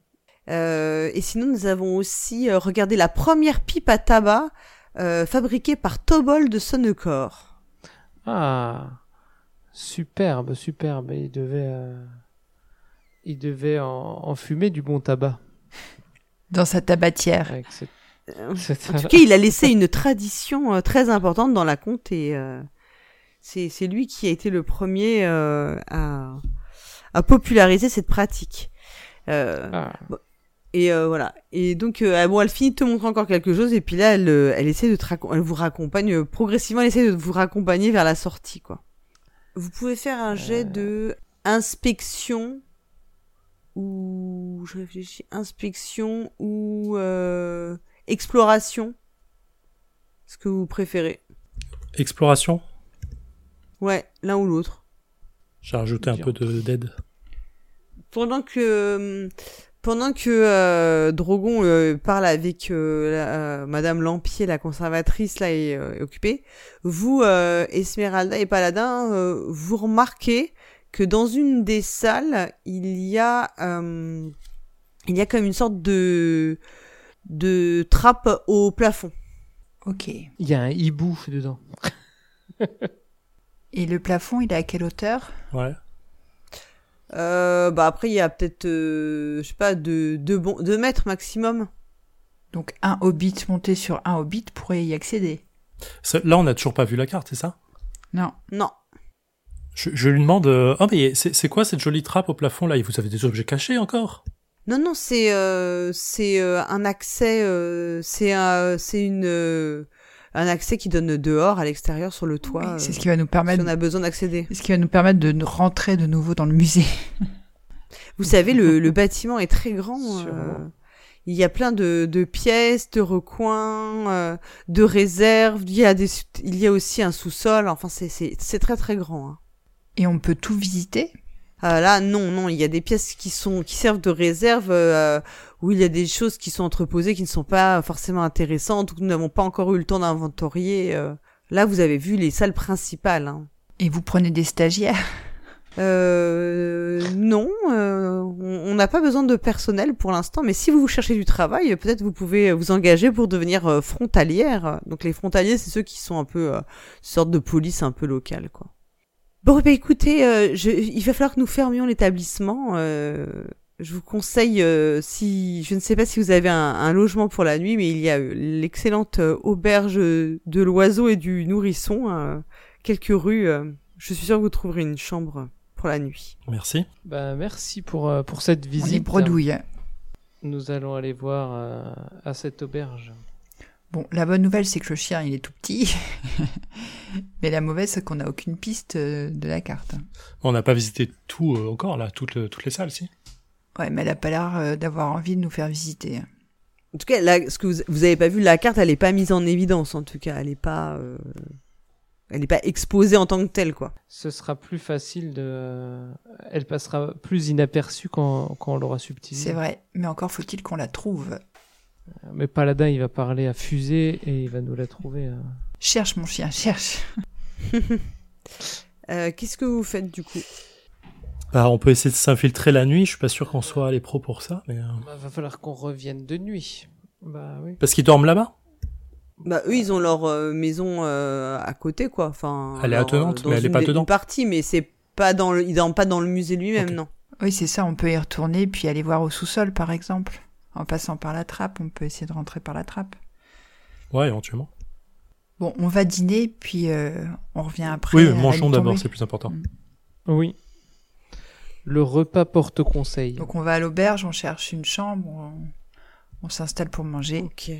Euh, et sinon, nous avons aussi euh, regardé la première pipe à tabac euh, fabriquée par Tobol de Sonnecor. Ah, superbe, superbe. Il devait, euh, il devait en, en fumer du bon tabac. Dans sa tabatière. Avec cette- cette- En tout cas, il a laissé une tradition euh, très importante dans la comté. et euh, c'est c'est lui qui a été le premier euh, à, a popularisé cette pratique. Euh, Ah. et euh, voilà. Et donc, euh, bon, elle finit de te montrer encore quelque chose, et puis là, elle, euh, elle essaie de te elle vous raccompagne euh, progressivement, elle essaie de vous raccompagner vers la sortie, quoi. Vous pouvez faire un jet de inspection ou je réfléchis, inspection ou euh, exploration, ce que vous préférez? Exploration? Ouais, l'un ou l'autre. J'ai rajouté un peu de d'aide. pendant que pendant que euh, Drogon euh, parle avec euh, la- euh, Madame Lampier, la conservatrice là est, euh, est occupée, vous euh, Esmeralda et Paladin, euh, vous remarquez que dans une des salles il y a euh, il y a comme une sorte de de trappe au plafond. Ok. Il y a un hibou dedans. Et le plafond, il est à quelle hauteur? Ouais. Euh, bah après il y a peut-être euh, je sais pas deux deux bon deux mètres maximum. Donc un hobbit monté sur un hobbit pourrait y accéder. Là, on n'a toujours pas vu la carte, c'est ça? Non. Non. je, je lui demande. euh, Oh, mais c'est c'est quoi cette jolie trappe au plafond là? Vous avez des objets cachés encore? Non, non, c'est euh, c'est euh, un accès, euh, c'est un, c'est une euh, un accès qui donne dehors à l'extérieur sur le toit. Oui, c'est euh, ce qui va nous si permettre. on a besoin d'accéder. Ce qui va nous permettre de rentrer de nouveau dans le musée. Vous savez, le, le bâtiment est très grand. euh, il y a plein de, de pièces, de recoins, euh, de réserves. Il y a des, il y a aussi un sous-sol. Enfin, c'est c'est c'est très très grand. hein. Et on peut tout visiter? Ah, là, non, non, il y a des pièces qui sont qui servent de réserve euh, où il y a des choses qui sont entreposées qui ne sont pas forcément intéressantes ou que nous n'avons pas encore eu le temps d'inventorier. euh. Là, vous avez vu les salles principales. Hein. Et vous prenez des stagiaires? Euh, non, euh, on n'a pas besoin de personnel pour l'instant, mais si vous cherchez du travail, euh, peut-être vous pouvez vous engager pour devenir euh, frontalière. Donc les frontaliers, c'est ceux qui sont un peu euh, une sorte de police un peu locale, quoi. Bon, bah écoutez, euh, je, il va falloir que nous fermions l'établissement. euh, je vous conseille, euh, si je ne sais pas si vous avez un, un logement pour la nuit, mais il y a l'excellente euh, auberge de l'oiseau et du nourrisson, euh, quelques rues. euh, je suis sûre que vous trouverez une chambre pour la nuit. Merci. Bah, merci pour, euh, pour cette On y visite. bredouille. Nous allons aller voir euh, à cette auberge. Bon, la bonne nouvelle, c'est que le chien, il est tout petit. Mais la mauvaise, c'est qu'on n'a aucune piste euh, de la carte. On n'a pas visité tout euh, encore là, toutes, le- toutes les salles, si. Ouais, mais elle a pas l'air euh, d'avoir envie de nous faire visiter. En tout cas, là, ce que vous, vous avez pas vu, la carte, elle est pas mise en évidence. En tout cas, elle est pas, euh, elle est pas exposée en tant que telle, quoi. Ce sera plus facile de. Elle passera plus inaperçue quand, quand on l'aura subtilisée. C'est vrai, mais encore faut-il qu'on la trouve. Mais Paladin, il va parler à Fusée et il va nous la trouver. euh. Cherche, mon chien, cherche. Euh, Qu'est-ce que vous faites du coup? Bah, on peut essayer de s'infiltrer la nuit. Je suis pas sûr qu'on soit les pros pour ça, mais euh, Bah, va falloir qu'on revienne de nuit. Bah oui. parce qu'ils dorment là-bas? Bah eux, ils ont leur euh, maison euh, à côté, quoi. Enfin, Elle est attenante, mais elle est pas dedans. Une partie, mais c'est pas dans le, ils dorment pas dans le musée lui-même, non? Oui, c'est ça, on peut y retourner puis aller voir au sous-sol, par exemple. En passant par la trappe, on peut essayer de rentrer par la trappe. Ouais, éventuellement. Bon, on va dîner, puis euh, on revient après. Oui, mangeons d'abord, c'est plus important. Oui. Le repas porte conseil. Donc on va à l'auberge, on cherche une chambre, on, on s'installe pour manger. Ok.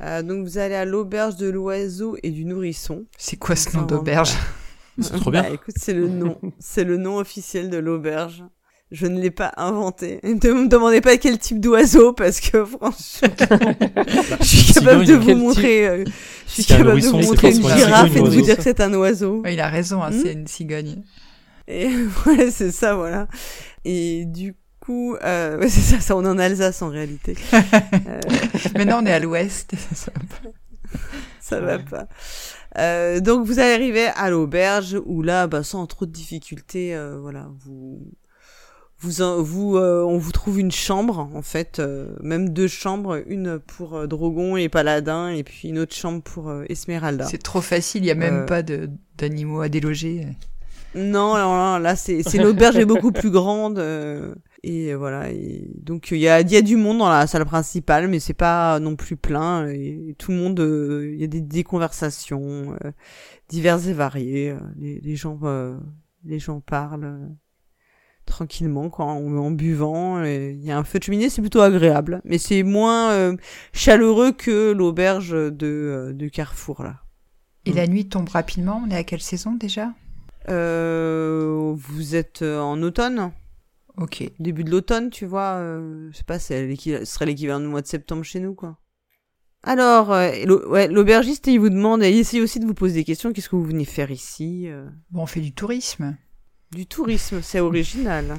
Euh, donc vous allez à l'auberge de l'oiseau et du nourrisson. C'est quoi ce nom d'auberge C'est trop bien. Bah, écoute, c'est le nom, c'est le nom officiel de l'auberge. Je ne l'ai pas inventé. Ne me demandez pas quel type d'oiseau parce que franchement, je suis capable de vous montrer, euh, je suis capable de vous montrer une girafe et de vous dire que c'est un oiseau. Ouais, Il a raison, hein, Hmm c'est une cigogne. Et ouais, c'est ça, voilà. Et du coup, euh, ouais, c'est ça, ça, on est en Alsace en réalité. Euh, Maintenant on est à l'ouest. ça va pas. Euh, donc vous allez arriver à l'auberge où là, bah, sans trop de difficultés, euh, voilà, vous, vous, vous, euh, on vous trouve une chambre en fait, euh, même deux chambres, une pour euh, Drogon et Paladin, et puis une autre chambre pour euh, Esmeralda. c'est trop facile, il y a même Euh. pas de d'animaux à déloger. Non, non, non, là c'est c'est l'auberge est beaucoup plus grande euh, et voilà. Et donc il y a il y a du monde dans la salle principale, mais c'est pas non plus plein. Et, tout le monde, euh, il y a des, des conversations euh, diverses et variées. euh, Les, les gens euh, les gens parlent. Tranquillement, quoi, en, en buvant. et Il y a un feu de cheminée, c'est plutôt agréable. Mais c'est moins euh, chaleureux que l'auberge de, euh, de Carrefour, là. Et la nuit tombe rapidement. On est à quelle saison déjà? Euh, vous êtes en automne Ok. Début de l'automne, tu vois. Euh, je sais pas, c'est ce serait l'équivalent du mois de septembre chez nous, quoi. Alors, euh, ouais, l'aubergiste, il vous demande, il essaye aussi de vous poser des questions. Qu'est-ce que vous venez faire ici Bon, on fait du tourisme. Du tourisme, c'est original.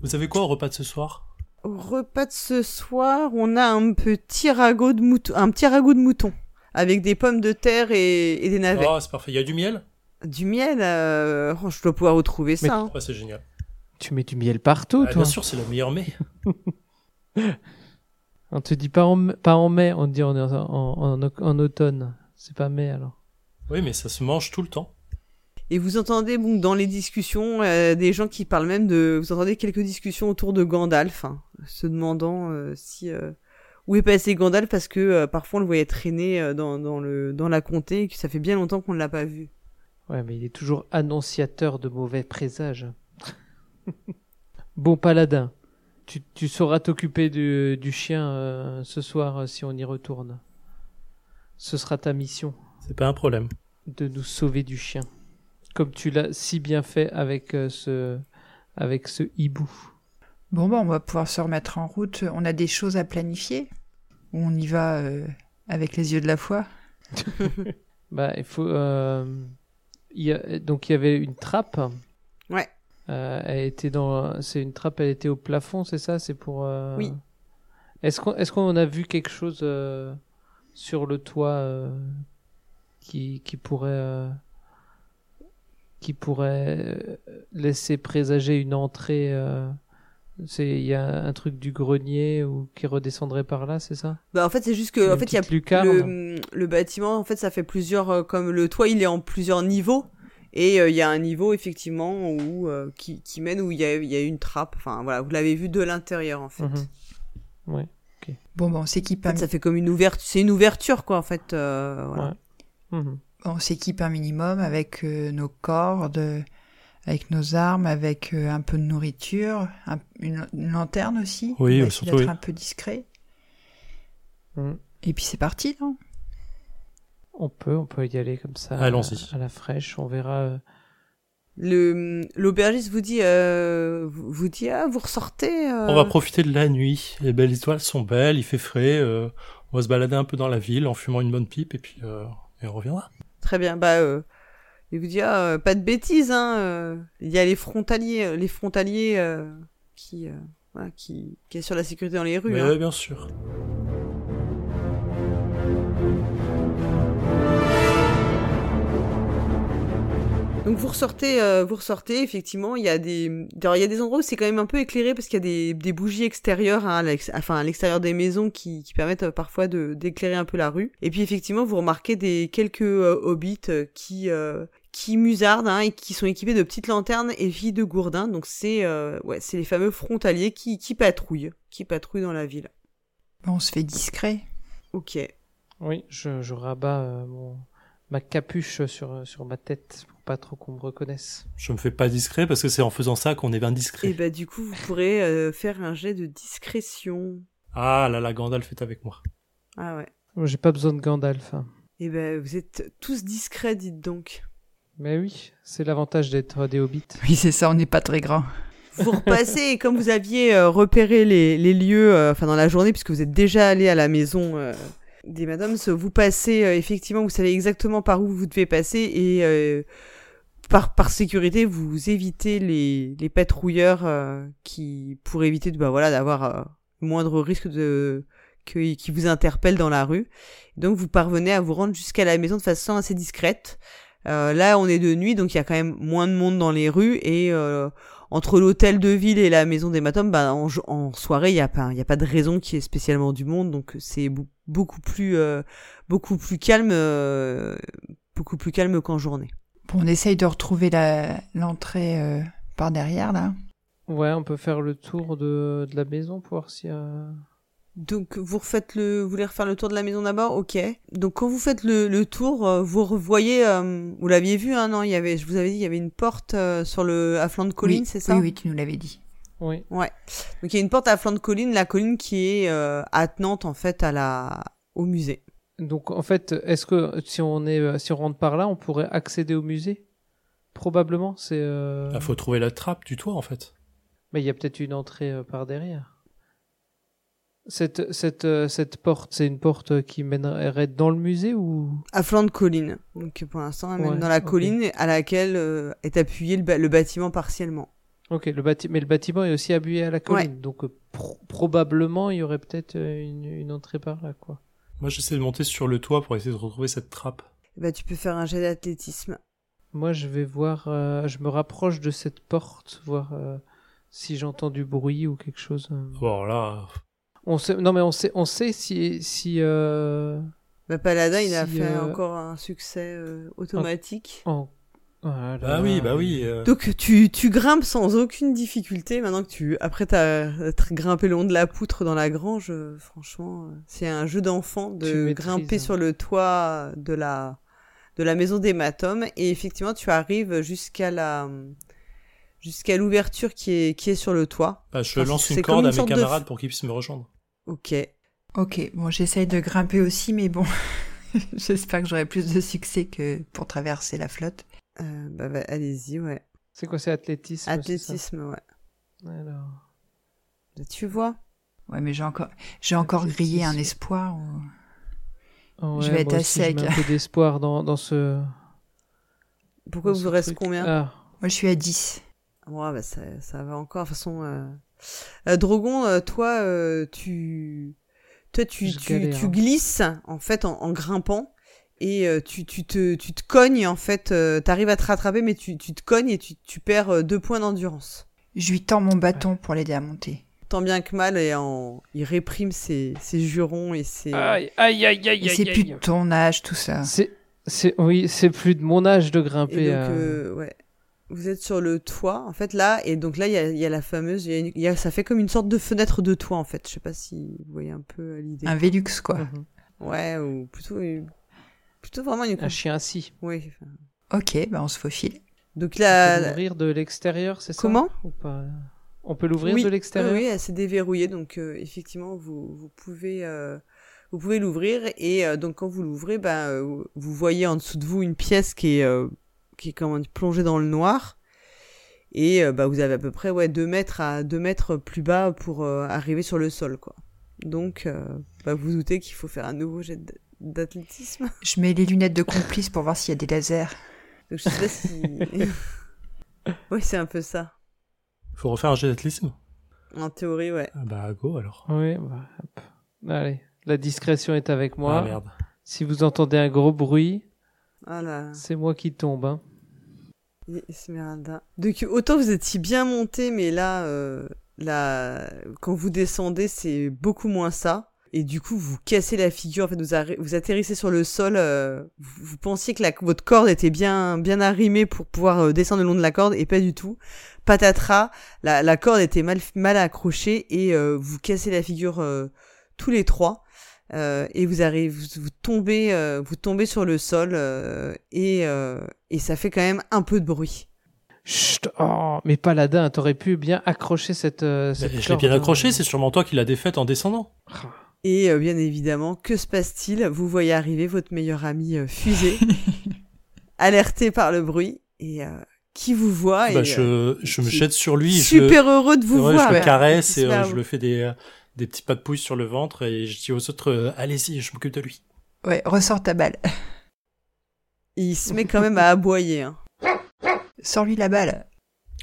Vous avez quoi au repas de ce soir? Au repas de ce soir, on a un petit ragoût de mouton, un petit ragoût de mouton avec des pommes de terre et, et des navets. Oh, c'est parfait. Il y a du miel? Du miel, euh, oh, je dois pouvoir retrouver Mais- ça. hein. Ouais, c'est génial. Tu mets du miel partout, Ah, toi. bien sûr, c'est la meilleure mai. On te dit pas en, pas en mai, on te dit en, en, en, en automne. C'est pas mai alors. Oui, mais ça se mange tout le temps. Et vous entendez bon, dans les discussions euh, des gens qui parlent même de... Vous entendez quelques discussions autour de Gandalf, hein, se demandant euh, si... euh, où est passé Gandalf parce que euh, parfois on le voyait traîner euh, dans, dans, le, dans la comté et que ça fait bien longtemps qu'on ne l'a pas vu. Ouais, mais il est toujours annonciateur de mauvais présages. bon paladin, tu, tu sauras t'occuper du, du chien euh, ce soir si on y retourne. Ce sera ta mission C'est pas un problème. de nous sauver du chien, comme tu l'as si bien fait avec euh, ce avec ce hibou. Bon, bon, on va pouvoir se remettre en route. On a des choses à planifier Ou on y va euh, avec les yeux de la foi Bah, il faut. euh, y a- donc il y avait une trappe. Ouais. Euh, elle était dans. C'est une trappe. Elle était au plafond, c'est ça? C'est pour. euh, Oui. Est-ce qu'on est-ce qu'on a vu quelque chose euh, sur le toit euh, qui qui pourrait euh, qui pourrait euh, laisser présager une entrée euh, C'est il y a un truc du grenier ou qui redescendrait par là, c'est ça? Bah en fait c'est juste que en fait il y a petite lucarne. le, le bâtiment en fait ça fait plusieurs euh, comme le toit il est en plusieurs niveaux et euh, il y a un niveau effectivement où euh, qui, qui mène où il y a il y a une trappe enfin voilà vous l'avez vu de l'intérieur en fait. Ouais. Bon, bon, on s'équipe En un, fait, ça fait comme une ouverture c'est une ouverture quoi en fait euh, voilà. Ouais. Mhm. On s'équipe un minimum avec euh, nos cordes, avec nos armes, avec euh, un peu de nourriture, un- une, une lanterne aussi. Oui, on surtout, d'être oui. un peu discret. Mhm. Et puis c'est parti, non? On peut, on peut y aller comme ça. Allons-y. À, à la fraîche, on verra. euh, Le l'aubergiste vous dit euh, vous, vous dit ah vous ressortez euh, On va profiter de la nuit. Les belles étoiles sont belles, il fait frais. euh, on va se balader un peu dans la ville en fumant une bonne pipe et puis euh, et on reviendra. Très bien. Bah, euh, il vous dit ah, euh, pas de bêtises. Hein, euh, il y a les frontaliers, euh, les frontaliers euh, qui, voilà, qui, qui assurent la sécurité dans les rues. Hein. bien sûr. Donc vous ressortez, euh, vous ressortez. Effectivement, il y a des, alors, il y a des endroits où c'est quand même un peu éclairé parce qu'il y a des, des bougies extérieures, hein, à l'ex- enfin à l'extérieur des maisons qui, qui permettent euh, parfois de d'éclairer un peu la rue. Et puis effectivement, vous remarquez des quelques euh, hobbits euh, qui euh, qui musardent hein, et qui sont équipés de petites lanternes et filles de gourdins. Donc c'est euh, ouais, c'est les fameux frontaliers qui qui patrouillent, qui patrouillent dans la ville. On se fait discret. Ok. Oui, je, je rabats euh, mon, ma capuche sur, sur ma tête pour pas trop qu'on me reconnaisse. Je me fais pas discret parce que c'est en faisant ça qu'on est indiscret. Et bah du coup, vous pourrez euh, faire un jet de discrétion. Ah là là, Gandalf est avec moi. Ah ouais. Moi, J'ai pas besoin de Gandalf. hein. Et ben vous êtes tous discrets, dites donc. Mais oui, c'est l'avantage d'être des hobbits. Oui, c'est ça, on n'est pas très grand. Vous repassez et comme vous aviez euh, repéré les, les lieux, euh, enfin dans la journée, puisque vous êtes déjà allé à la maison euh, des madames, vous passez euh, effectivement, vous savez exactement par où vous devez passer et euh, par, par sécurité, vous évitez les, les patrouilleurs euh, qui pour éviter de bah voilà d'avoir euh, moindre risque de que, qui vous interpellent dans la rue. Donc vous parvenez à vous rendre jusqu'à la maison de façon assez discrète. Là, on est de nuit, donc il y a quand même moins de monde dans les rues et entre l'hôtel de ville et la maison des Matomes, bah, en, en soirée, il y a pas, y a pas de raison qu'il y ait spécialement du monde, donc c'est beaucoup plus, euh, beaucoup plus calme, euh, beaucoup plus calme qu'en journée. Bon, on essaye de retrouver la- l'entrée euh, par derrière, là. Ouais, on peut faire le tour de, de la maison pour voir y a... Donc vous refaites le, vous voulez refaire le tour de la maison d'abord, ok. Donc quand vous faites le, le tour, euh, vous revoyez, euh, vous l'aviez vu, hein, non? Il y avait, je vous avais dit, il y avait une porte euh, sur le à flanc de colline, oui, c'est ça? Oui, oui, tu nous l'avais dit. Oui. Ouais. Donc il y a une porte à flanc de colline, la colline qui est euh, attenante en fait à la au musée. Donc en fait, est-ce que si on est, euh, si on rentre par là, on pourrait accéder au musée? Probablement. C'est. euh, Il faut trouver la trappe du toit en fait. Mais il y a peut-être une entrée euh, par derrière. Cette, cette, cette porte, c'est une porte qui mènerait dans le musée ou? À flanc de colline. Donc pour l'instant, elle mène Ouais, dans la colline à laquelle euh, est appuyé le, le bâtiment partiellement. Ok, le mais le bâtiment est aussi appuyé à la colline, donc euh, pro- probablement il y aurait peut-être euh, une, une entrée par là, quoi. Moi j'essaie de monter sur le toit pour essayer de retrouver cette trappe. Bah tu peux faire un jet d'athlétisme. Moi, je vais voir, euh, je me rapproche de cette porte, voir euh, si j'entends du bruit ou quelque chose. euh. Bon là, On sait, non mais on sait, on sait si, si euh, Bah Paladin, il a fait euh, encore un succès euh, automatique. en- voilà. bah oui, bah oui. euh, Donc tu, tu grimpes sans aucune difficulté. Maintenant que tu après t'as grimpé le long de la poutre dans la grange, euh, franchement, euh, c'est un jeu d'enfant de grimper hein. sur le toit de la de la maison d'hématome et effectivement tu arrives jusqu'à la jusqu'à l'ouverture qui est qui est sur le toit. bah, je Enfin, lance une corde une à mes de- camarades pour qu'ils puissent me rejoindre. Ok. Ok, bon, j'essaye de grimper aussi, mais bon, j'espère que j'aurai plus de succès que pour traverser la flotte. Euh, bah, bah, allez-y, ouais. C'est quoi, c'est athlétisme Athlétisme, ouais. Alors, Là, tu vois. Ouais, mais j'ai encore, j'ai encore grillé un espoir. ou- oh Je vais être à sec. un peu d'espoir dans, dans ce. Pourquoi dans vous ce reste truc. combien? Ah, Moi, je suis à 10. Ouais, bah ça, ça va encore. De toute façon, euh... euh, Drogon, euh, toi, euh, tu, toi, tu, tu, galère, tu hein. glisses en fait en, en grimpant et euh, tu, tu te, tu te cognes en fait. Euh, T'arrives à te rattraper, mais tu, tu te cognes et tu, tu perds euh, deux points d'endurance. Je lui tends mon bâton pour l'aider à monter. Tant bien que mal, et en, il réprime ses, ses jurons et ses. Aïe, aïe, aïe, aïe, Et c'est plus de ton âge, tout ça. C'est, c'est, oui, c'est plus de mon âge de Et grimper. donc, euh, ouais. Vous êtes sur le toit, en fait, là, et donc là, il y a, il y a la fameuse, il y a une- il y a- ça fait comme une sorte de fenêtre de toit, en fait. Je sais pas si vous voyez un peu l'idée. Un Vélux, quoi. Ouais, ou plutôt, une- plutôt vraiment une. Un chien assis. Oui. Ok, bah on se faufile. Donc On peut là, la- l'ouvrir de l'extérieur, c'est ça? Comment? Ou pas? On peut l'ouvrir oui, de l'extérieur? Oui, elle s'est déverrouillée, donc euh, effectivement, vous, vous pouvez, euh, vous pouvez l'ouvrir et euh, donc quand vous l'ouvrez, bah, euh, vous voyez en dessous de vous une pièce qui est, euh, qui est comment plongée dans le noir. Et euh, bah, vous avez à peu près ouais, 2 mètres à 2 mètres plus bas pour euh, arriver sur le sol. quoi. Donc, euh, bah, vous doutez qu'il faut faire un nouveau jet d- d'athlétisme. Je mets les lunettes de complice pour voir s'il y a des lasers. Donc, je sais pas si... oui, c'est un peu ça. Faut refaire un jet d'athlétisme? En théorie, ouais. Ah Bah go alors. Oui, bah, hop. Allez, la discrétion est avec moi. Ah merde. Si vous entendez un gros bruit, Voilà. c'est moi qui tombe. Hein. Esmeralda. Donc autant vous étiez bien monté, mais là, euh, là, quand vous descendez, c'est beaucoup moins ça. Et du coup, vous cassez la figure. En fait, vous, vous atterrissez sur le sol. euh, vous, vous pensiez que la, votre corde était bien, bien arrimée pour pouvoir euh, descendre le long de la corde, et pas du tout. Patatras, la, la corde était mal, mal accrochée et euh, vous cassez la figure euh, tous les trois. Euh, et vous arrivez, vous, vous tombez, euh, vous tombez sur le sol euh, et, euh, et ça fait quand même un peu de bruit. Chut, oh, mais Paladin, t'aurais pu bien accrocher cette. euh, Mais cette je l'ai bien hein. accroché, c'est sûrement toi qui l'as défaite en descendant. Et euh, bien évidemment, que se passe-t-il? Vous voyez arriver votre meilleur ami euh, Fusée, alerté par le bruit, et euh, qui vous voit. bah, et, euh, je, je me jette sur lui. je super heureux de vous ouais, voir. je le caresse et euh, je le fais des, euh, des petits pas de pouce sur le ventre et je dis aux autres euh, allez-y, je m'occupe de lui. Ouais, ressors ta balle. Il se met quand même à aboyer. hein. Sors-lui la balle.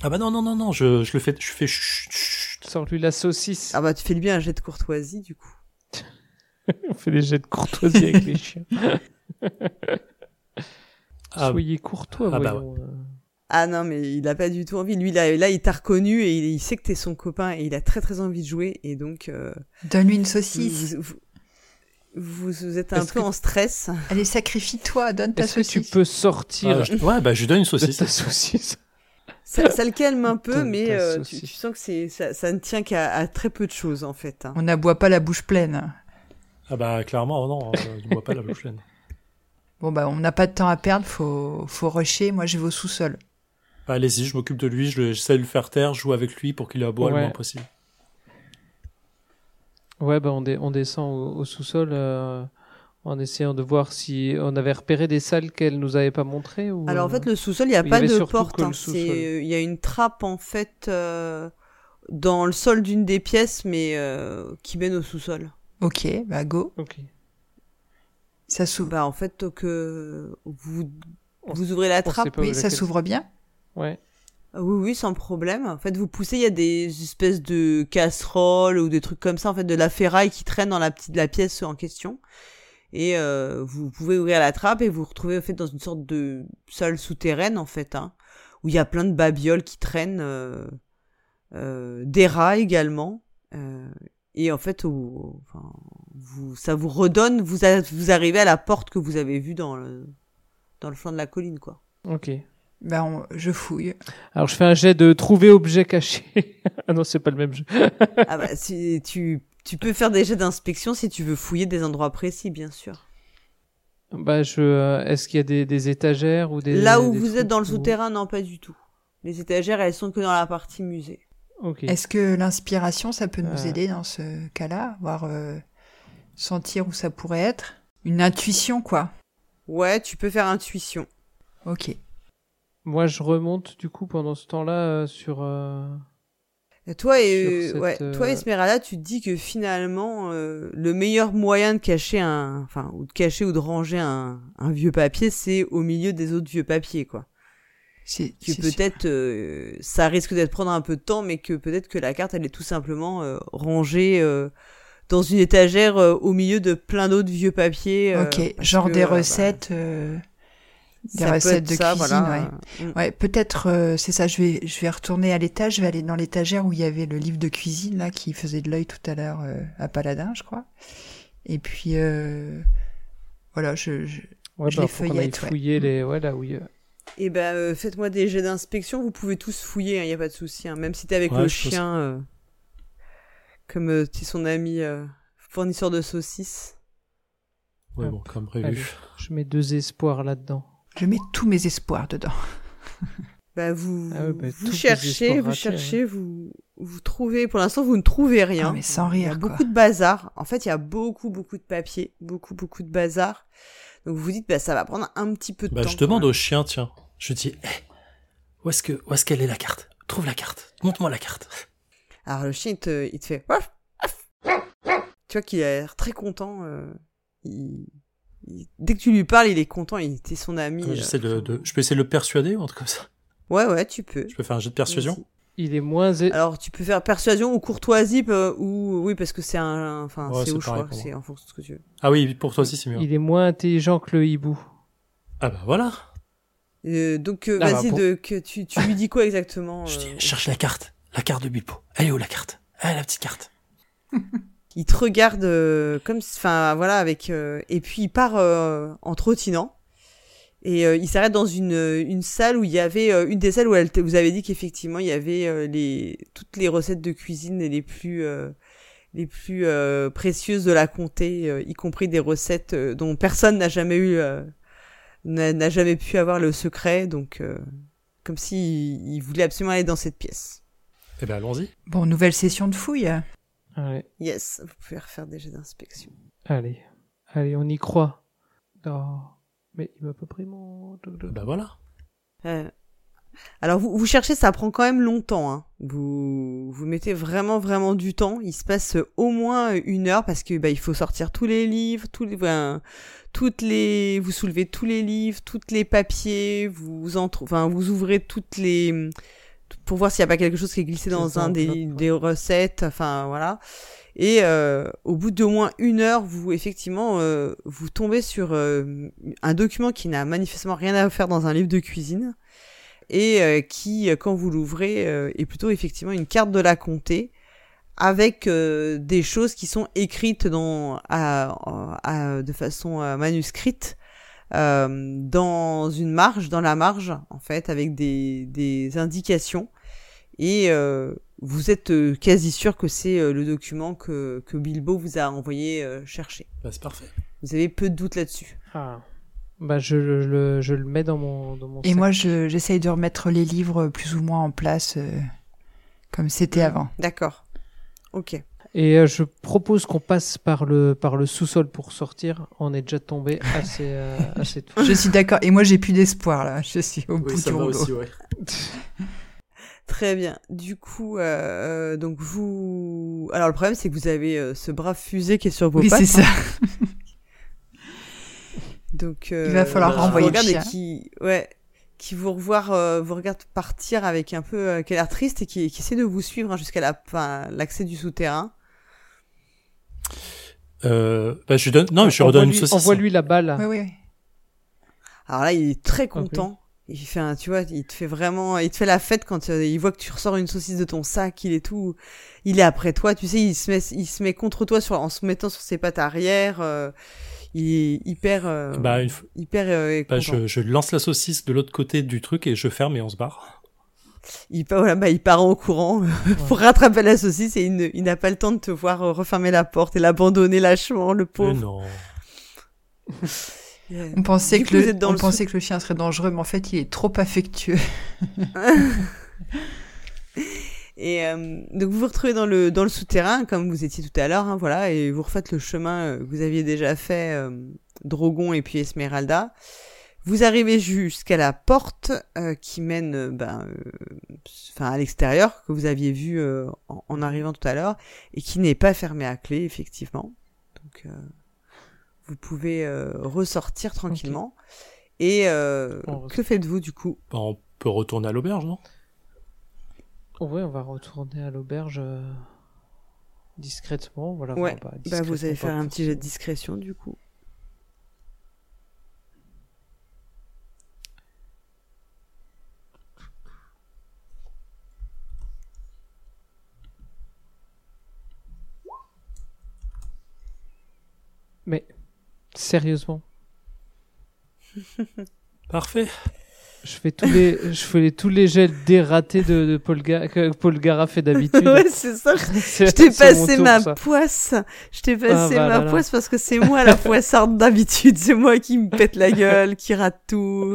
Ah bah non non non non, je, je le fais, je fais chut, chut. Sors-lui la saucisse. Ah bah tu fais le bien un jet de courtoisie du coup. On fait des jets de courtoisie avec les chiens. Ah, Soyez courtois, Ah bah euh. Ah non mais il a pas du tout envie. Lui là, là il t'a reconnu et il, il sait que t'es son copain et il a très très envie de jouer et donc euh, Donne-lui une saucisse. vous, vous- vous êtes un peu que- en stress. Allez, sacrifie-toi, donne ta Est-ce que tu saucisse. peux sortir Ah, je- ouais bah je lui donne une saucisse. ta saucisse ça, ça le calme un peu, mais euh, tu, sens que c'est ça, ça ne tient qu'à à très peu de choses en fait. hein. On n'aboie pas la bouche pleine. Ah bah clairement, non, euh, je bois pas la bouche pleine. Bon, bah, on n'a pas de temps à perdre, faut, faut rusher. Moi, je vais au sous-sol. Bah, Allez-y, je m'occupe de lui, je le- j'essaie de le faire taire, je joue avec lui pour qu'il aboie le Ouais. moins possible. Ouais, bah on, dé- on descend au, au sous-sol euh, en essayant de voir si on avait repéré des salles qu'elle nous avait pas montrées. Ou... Alors en fait, le sous-sol, il n'y a il pas de porte. que hein. euh, il y a une trappe en fait euh, dans le sol d'une des pièces, mais euh, qui mène au sous-sol. Ok, bah, go. Ok. Ça s'ouvre. Bah en fait, donc, euh, vous vous ouvrez la trappe. Oui, ça s'ouvre bien. Ouais. Oui, oui, sans problème. En fait, vous poussez, il y a des espèces de casseroles ou des trucs comme ça, en fait, de la ferraille qui traîne dans la petite la pièce en question. Et euh, vous pouvez ouvrir la trappe et vous vous retrouvez en fait dans une sorte de salle souterraine en fait, hein, où il y a plein de babioles qui traînent, euh, euh, des rats également. euh, et en fait, au- enfin, vous, ça vous redonne, vous, a- vous arrivez à la porte que vous avez vue dans le, dans le flanc de la colline, quoi. Ok. On- je fouille. Alors je fais un jet de trouver objet caché. ah non, c'est pas le même jeu. Ah bah, si tu, tu peux faire des jets d'inspection si tu veux fouiller des endroits précis, bien sûr. Bah je. euh, Est-ce qu'il y a des, des étagères ou des. Là où des vous êtes dans le souterrain, non, pas du tout. Les étagères, elles sont que dans la partie musée. Ok. Est-ce que l'inspiration, ça peut nous Euh. aider dans ce cas-là Voir euh, sentir où ça pourrait être? Une intuition, quoi. Ouais, tu peux faire intuition. Ok. Moi je remonte du coup pendant ce temps-là euh, sur. Euh, Et toi, et, cette, ouais, euh, toi, Esmeralda, tu te dis que finalement, euh, le meilleur moyen de cacher un, enfin, ou de cacher ou de ranger un, un vieux papier, c'est au milieu des autres vieux papiers, quoi. C'est Que peut-être, euh, ça risque d'être prendre un peu de temps, mais que peut-être que la carte, elle est tout simplement euh, rangée euh, dans une étagère euh, au milieu de plein d'autres vieux papiers. euh, Ok, genre que, des euh, bah, recettes. euh, des ça recettes de ça, cuisine, voilà. Mm. Ouais, peut-être, euh, c'est ça, je vais, je vais retourner à l'étage, je vais aller dans l'étagère où il y avait le livre de cuisine, là, qui faisait de l'œil tout à l'heure euh, à Paladin, je crois. Et puis, euh, voilà, je, je- Ouais, Je bah, les feuillette, ouais. fouiller les. Ouais, là où il y a- Et ben, euh, faites-moi des jets d'inspection. Vous pouvez tous fouiller, il n'y a pas de souci. hein, même si t'es avec Ouais, le je pense- chien, euh, comme euh, t'es son ami euh, fournisseur de saucisses. Ouais, bon, comme prévu. Allez. Je mets deux espoirs là-dedans. Je mets tous mes espoirs dedans. Bah, vous, Ah ouais, bah, vous cherchez, vous ratés, cherchez, vous, vous trouvez. Pour l'instant, vous ne trouvez rien. Ah, mais sans Il y a rire, quoi. beaucoup de bazar. En fait, il y a beaucoup, beaucoup de papier, beaucoup, beaucoup de bazar. Donc vous vous dites, bah, ça va prendre un petit peu de Bah, temps. je demande au chien, tiens. Je dis, Eh, où est-ce que, où est-ce qu'elle est la carte? Trouve la carte. Montre-moi la carte. Alors le chien, il te, il te fait. Tu vois qu'il a l'air très content. euh, il- il- Dès que tu lui parles, il est content. Il était son ami. euh, J'essaie de, je peux essayer de le persuader ou un truc comme ça. Ouais, ouais, tu peux. Je peux faire un jet de persuasion. Il est moins. é- Alors tu peux faire persuasion ou courtoisie euh, ou oui parce que c'est un, enfin Ouais, c'est au choix, c'est en fonction de ce que tu veux. Ah oui, pour toi aussi c'est mieux. Il est moins intelligent que le hibou. Ah bah voilà. Euh, donc euh, Ah, bah, vas-y pour- de que tu, tu lui dis quoi exactement Je dis, cherche la carte. La carte de Bilbo. Elle est où la carte Ah, la petite carte. Il te regarde euh, comme si- enfin voilà avec euh, et puis il part euh, en trottinant et euh, il s'arrête dans une une salle où il y avait euh, une des salles où elle, vous avez dit qu'effectivement il y avait euh, les toutes les recettes de cuisine les plus euh, les plus euh, précieuses de la comté, euh, y compris des recettes euh, dont personne n'a jamais eu euh, n'a n'a jamais pu avoir le secret donc euh, comme si il, il voulait absolument aller dans cette pièce. Eh ben allons-y. Bon, nouvelle session de fouille. Allez, Yes, vous pouvez refaire des jets d'inspection. allez, allez, on y croit. Oh. Mais il m'a pas pris mon. Bah voilà. Euh, alors vous, vous cherchez, ça prend quand même longtemps. Hein. Vous vous mettez vraiment vraiment du temps. Il se passe au moins une heure parce que bah il faut sortir tous les livres, tous les, enfin, toutes les, vous soulevez tous les livres, toutes les papiers, vous entre, enfin vous ouvrez toutes les pour voir s'il n'y a pas quelque chose qui est glissé dans un des, des recettes. Enfin voilà. Et euh, au bout d'au moins une heure, vous effectivement euh, vous tombez sur euh, un document qui n'a manifestement rien à faire dans un livre de cuisine et euh, qui, quand vous l'ouvrez, euh, est plutôt effectivement une carte de la comté avec euh, des choses qui sont écrites dans, à, à- de façon manuscrite euh, dans une marge, dans la marge, en fait, avec des, des indications. Et euh, vous êtes euh, quasi sûr que c'est euh, le document que, que Bilbo vous a envoyé euh, chercher. Bah, c'est parfait. Vous avez peu de doute là-dessus. Ah. Bah, je, je, le- je le mets dans mon, dans mon Et sac. moi, je- j'essaye de remettre les livres plus ou moins en place euh, comme c'était avant. D'accord. Ok. Et euh, je propose qu'on passe par le, par le sous-sol pour sortir. On est déjà tombé assez, euh, assez tôt. Je suis d'accord. Et moi, j'ai plus d'espoir là. Je suis au bout Oui, ça du rouleau. aussi, ouais. Très bien. Du coup, euh, euh, donc vous. Alors le problème, c'est que vous avez euh, ce brave fusée qui est sur vos Oui, pattes. c'est ça. hein. Donc euh, Il va falloir renvoyer le chien. qui, ouais, qui vous revoir, euh, vous regarde partir avec un peu, euh, qui a l'air triste et qui, qui essaie de vous suivre hein, jusqu'à la, l'accès du souterrain. Euh, bah, je lui donne, non, mais je lui redonne une saucisse. Envoie-lui la balle. Oui, oui. Alors là, il est très content. Il fait un, tu vois, il te fait vraiment, il te fait la fête quand euh, il voit que tu ressors une saucisse de ton sac. Il est tout, il est après toi. Tu sais, il se met, il se met contre toi sur, en se mettant sur ses pattes arrière. euh, il est hyper, euh, Bah, une fois- hyper euh, bah, content. je, je lance la saucisse de l'autre côté du truc et je ferme et on se barre. Il, part- voilà, bah, il part en courant pour rattraper la saucisse et il, ne- il n'a pas le temps de te voir euh, refermer la porte et l'abandonner lâchement, le Mais pauvre. non. On pensait Du que le, êtes dans on le pensait que le chien serait dangereux, mais en fait, il est trop affectueux. Et euh, donc vous vous retrouvez dans le dans le souterrain comme vous étiez tout à l'heure, hein, voilà, et vous refaites le chemin euh, que vous aviez déjà fait, euh, Drogon et puis Esmeralda. Vous arrivez jusqu'à la porte euh, qui mène, euh, ben, euh, enfin à l'extérieur que vous aviez vu euh, en, en arrivant tout à l'heure et qui n'est pas fermée à clé effectivement. Donc euh, vous pouvez euh, ressortir tranquillement. Et euh, On que faites-vous du coup? Bah, on peut retourner à l'auberge, non? Ouais, on va retourner à l'auberge euh, discrètement. Voilà, Ouais, enfin, Bah vous discrètement, allez faire un petit jet de discrétion du coup. Mais sérieusement, Parfait. je fais tous les, je fais les- tous les jets dératés de, de Paul, Ga- que Paul Gara fait d'habitude. ouais, c'est ça. Je t'ai passé tour, ma ça. poisse. Je t'ai passé Ah, bah, ma là, là. poisse parce que c'est moi la poissarde d'habitude. C'est moi qui me pète la gueule, qui rate tout.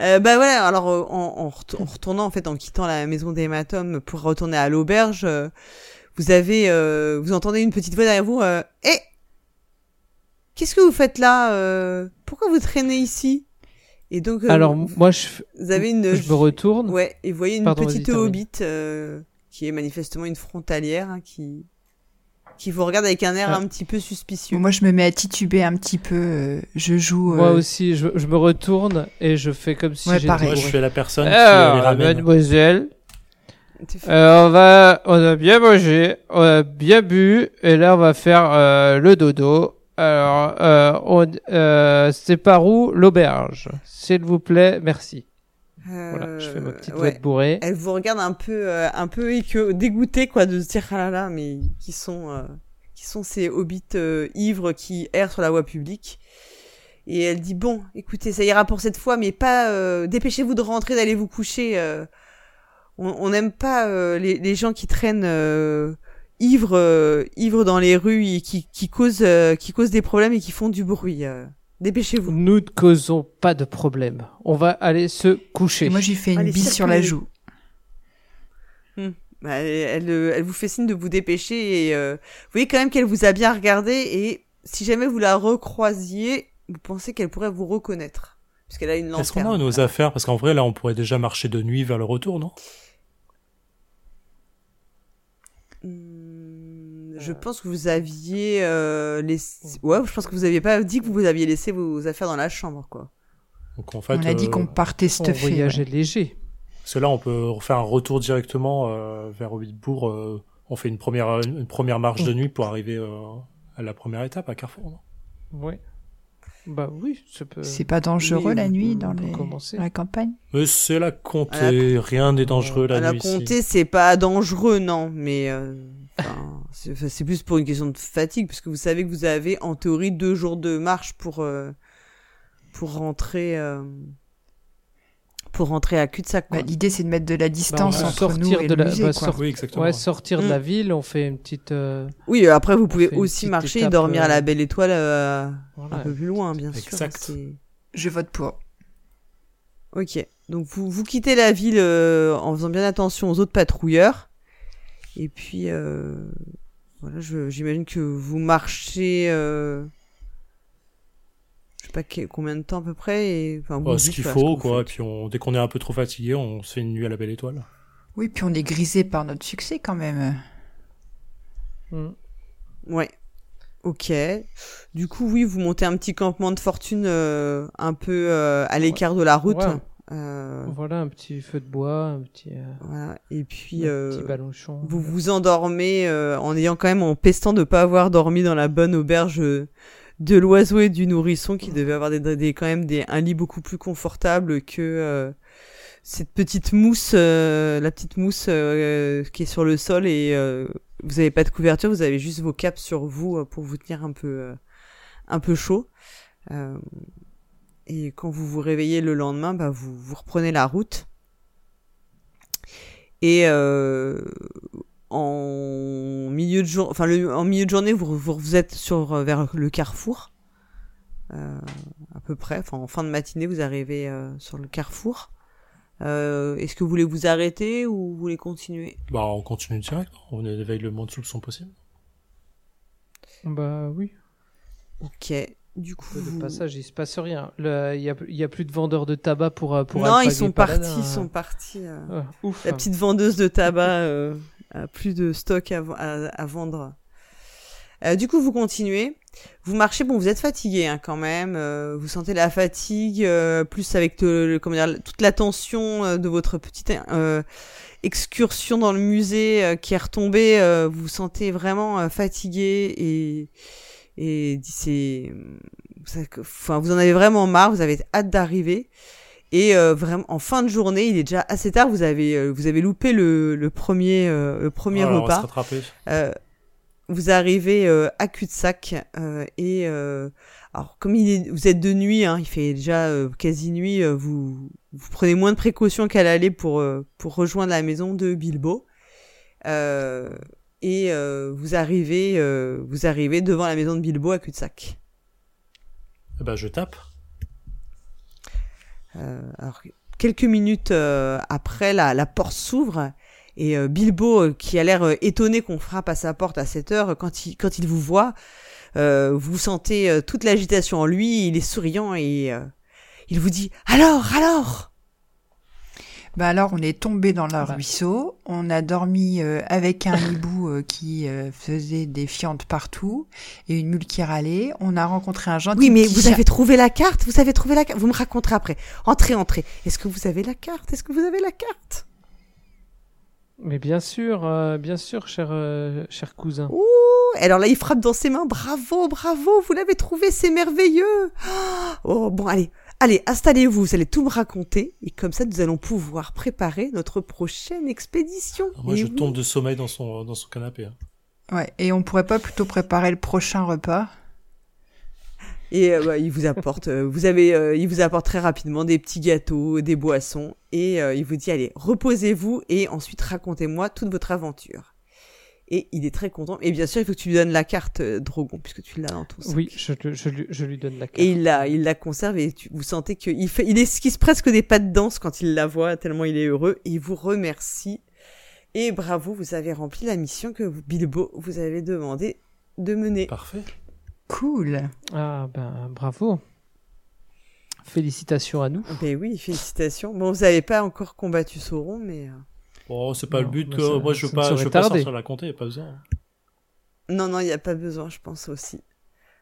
Euh, bah voilà, alors euh, en, en ret- en retournant en fait, en quittant la maison des hématomes pour retourner à l'auberge, euh, vous avez, euh, vous entendez une petite voix derrière vous. Euh, Eh, qu'est-ce que vous faites là euh, Pourquoi vous traînez ici? Et donc, euh, Alors vous, moi, je, vous avez une, je me retourne. Ouais, et vous voyez une Pardon, petite hobbit euh, qui est manifestement une frontalière hein, qui qui vous regarde avec un air Ah. un petit peu suspicieux. Moi, je me mets à tituber un petit peu. euh, je joue. Moi aussi, je, je me retourne et je fais comme si Ouais, j'étais. Moi, je fais la personne qui Alors, les ramène. mademoiselle, euh, on va, on a bien mangé, on a bien bu, et là on va faire euh, le dodo. Alors, euh, on, euh, c'est par où l'auberge? S'il vous plaît, merci. Voilà, je fais ma Euh, petite ouais. voix de bourré. Elle vous regarde un peu, euh, un peu dégoûtée quoi de se dire ah là là, mais qui sont, euh, qui sont ces hobbits euh, ivres qui errent sur la voie publique? Et elle dit bon, écoutez, ça ira pour cette fois, mais pas. euh, Dépêchez-vous de rentrer, d'aller vous coucher. euh, on on n'aime pas euh, les, les gens qui traînent euh, ivres, euh, ivres dans les rues et qui, qui causent, euh, qui causent des problèmes et qui font du bruit. euh. Dépêchez-vous. Nous ne causons pas de problème. On va aller se coucher. Et moi, j'ai fait une Allez, bise sur la joue. Bah, elle, elle, elle vous fait signe de vous dépêcher et euh, vous voyez quand même qu'elle vous a bien regardé et si jamais vous la recroisiez, vous pensez qu'elle pourrait vous reconnaître puisqu'elle a une lanterne. Est-ce qu'on a nos affaires? Parce qu'en vrai, là, on pourrait déjà marcher de nuit vers le retour, non? Hmm, je pense que vous aviez euh, laissé... Ouais, je pense que vous aviez pas dit que vous aviez laissé vos affaires dans la chambre, quoi. Donc en fait, On a dit euh, qu'on partait on stuffé. voyageait ouais. léger. parce que là, on peut refaire un retour directement euh, vers Hobbitbourg. euh, on fait une première, une première marche de nuit pour arriver euh, à la première étape à Carrefour. Non? Oui. Bah oui, ça peut. C'est pas dangereux Oui, la on nuit dans, on les... la campagne? Mais c'est la comté, rien n'est dangereux la la nuit ici. comté, c'est pas dangereux, non, mais euh, enfin, c'est enfin, c'est plus pour une question de fatigue, parce que vous savez que vous avez en théorie deux jours de marche pour euh, pour rentrer euh, pour rentrer à cul-de-sac. quoi. Bah, L'idée, c'est de mettre de la distance va entre sortir nous et de le la- musée, bah, quoi. sort- Oui, exactement. Ouais, sortir de Mm. la ville, on fait une petite. euh, Oui, euh, après vous pouvez aussi marcher et dormir à la euh, Belle Étoile euh, voilà. un peu plus loin, bien sûr. Exact. c'est- Je vote pour. Ok, donc vous, vous quittez la ville euh, en faisant bien attention aux autres patrouilleurs. Et puis, euh, voilà, je- j'imagine que vous marchez, euh, je sais pas combien de temps à peu près. Et, enfin, vous Bah, me ce qu'il faut, quoi. Et puis on, dès qu'on est un peu trop fatigué, on se fait une nuit à la belle étoile. Oui, puis on est grisé par notre succès quand même. Mm. Ouais. Ok. Du coup, oui, vous montez un petit campement de fortune euh, un peu euh, à l'écart de la route. Ouais. Euh, Voilà, un petit feu de bois, un petit, euh, voilà. Et puis, un euh, petit vous vous endormez euh, en ayant quand même en pestant de pas avoir dormi dans la bonne auberge de l'oiseau et du nourrisson qui devait avoir des, des quand même des un lit beaucoup plus confortable que euh, cette petite mousse euh, la petite mousse euh, qui est sur le sol. Et euh, vous avez pas de couverture vous avez juste vos capes sur vous pour vous tenir un peu euh, un peu chaud. Euh, et quand vous vous réveillez le lendemain bah vous vous reprenez la route et euh, en milieu de jour, enfin le, en milieu de journée, vous, vous, vous êtes sur euh, vers le carrefour, euh, à peu près. Enfin, en fin de matinée, vous arrivez euh, sur le carrefour. Euh, Est-ce que vous voulez vous arrêter ou vous voulez continuer? Bah, on continue direct. On éveille le moins de soupçons possible. Bah oui. Ok. Du coup, Le passage, il se passe rien. Il y a, il y a plus de vendeurs de tabac pour euh, pour non, ils sont partis, ils hein. sont partis. euh. Ah, ouf. La petite vendeuse de tabac euh, a plus de stock à, à- à vendre. Euh, du coup, vous continuez. Vous marchez. Bon, vous êtes fatigué hein, quand même. euh, vous sentez la fatigue, euh, plus avec le, le- comment dire, toute la tension de votre petite euh, excursion dans le musée euh, qui est retombée. euh, vous vous sentez vraiment fatigué et et c'est, enfin, vous en avez vraiment marre. Vous avez hâte d'arriver. Et euh, vraiment, en fin de journée, il est déjà assez tard. Vous avez, euh, vous avez loupé le, le premier, euh, le premier Alors, repas. Euh, vous arrivez euh, à cul-de-sac euh, et euh, alors comme il est, vous êtes de nuit, hein, il fait déjà euh, quasi nuit. euh, vous, vous prenez moins de précautions qu'à l'aller pour euh, pour rejoindre la maison de Bilbo. Et euh, vous arrivez, euh, vous arrivez devant la maison de Bilbo à cul-de-sac. Eh ben, je tape. Euh, alors, quelques minutes euh, après, la, la porte s'ouvre et euh, Bilbo, qui a l'air étonné qu'on frappe à sa porte à cette heure, quand il, quand il vous voit, euh, vous sentez toute l'agitation en lui, il est souriant et il vous dit « Alors, alors ?» Bah alors, on est tombé dans le Bah. ruisseau, on a dormi euh, avec un hibou euh, qui euh, faisait des fientes partout et une mule qui râlait. On a rencontré un gentil Oui, mais petit vous chat- avez trouvé la carte Vous avez trouvé la carte Vous me raconterez après. Entrez, entrez. Est-ce que vous avez la carte? Est-ce que vous avez la carte? Mais bien sûr, euh, bien sûr, cher euh, cher cousin. Ouh alors là, il frappe dans ses mains. Bravo, bravo, vous l'avez trouvé, c'est merveilleux. Oh, bon, allez, allez, installez-vous, vous allez tout me raconter. Et comme ça, nous allons pouvoir préparer notre prochaine expédition. Moi, Et je oui. tombe de sommeil dans son, dans son canapé. hein. Ouais, et on pourrait pas plutôt préparer le prochain repas? Et euh, bah, il vous apporte, euh, vous avez, euh, il vous apporte très rapidement des petits gâteaux, des boissons, et euh, il vous dit allez, reposez-vous et ensuite racontez-moi toute votre aventure. Et il est très content. Et bien sûr, il faut que tu lui donnes la carte, euh, Drogon, puisque tu l'as dans ton sac. Oui, je, je, lui- je lui donne la carte. Et il la, il la conserve et tu, vous sentez qu'il fait, il esquisse presque des pas de danse quand il la voit, tellement il est heureux. Et il vous remercie. Et bravo, vous avez rempli la mission que vous- Bilbo vous avez demandé de mener. Parfait. Cool. Ah ben bravo. Félicitations à nous. Ben oui, félicitations. Bon, vous n'avez pas encore combattu Sauron, mais euh, Bon, c'est pas Non, le but. mais que- ça- Moi, je veux pas, je veux pas sortir la compter, y a pas besoin. non, non, il n'y a pas besoin, je pense aussi.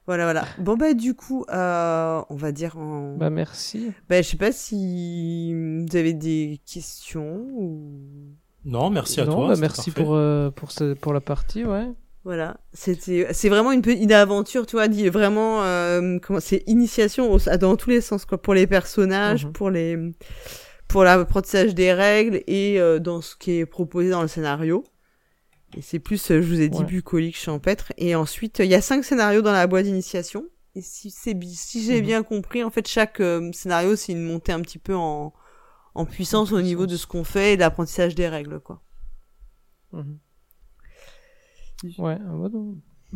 Voilà, voilà. Bon bah du coup, euh, on va dire en. Bah merci. Ben, je sais pas si vous avez des questions ou. Non, merci à non, toi. bah, merci parfait. pour euh, pour ce, pour la partie, ouais. Voilà, c'était, c'est vraiment une petite une aventure, tu vois, dit vraiment, euh, comment, c'est initiation au- dans tous les sens, quoi, pour les personnages, Mhm. pour les, pour l'apprentissage des règles et euh, dans ce qui est proposé dans le scénario. Et c'est plus, euh, je vous ai dit, Ouais. bucolique, champêtre. Et ensuite, il y a cinq scénarios dans la boîte d'initiation. Et si c'est si j'ai Mhm. bien compris, en fait, chaque euh, scénario, c'est une montée un petit peu en, en puissance au niveau de ce qu'on fait et l'apprentissage des règles, quoi. Mhm. Ouais, ah ouais,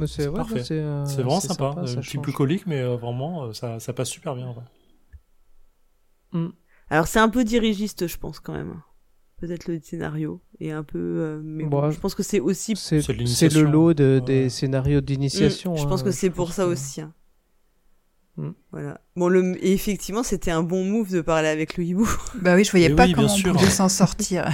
c'est ouais, c'est euh, C'est vraiment sympa. ça un petit change. bucolique, mais euh, vraiment, euh, ça, ça passe super bien. ouais. Alors, c'est un peu dirigiste, je pense, quand même. Peut-être le scénario et un peu, euh, mais bon, Bon, je pense que c'est aussi. C'est le lot de, Ouais. des scénarios d'initiation. Mm, je hein, pense que c'est pour ça que- aussi. hein. Mm. Voilà. Bon, le, et effectivement, c'était un bon move de parler avec le hibou. Bah oui, je voyais Mais pas oui, comment on pouvait s'en sortir.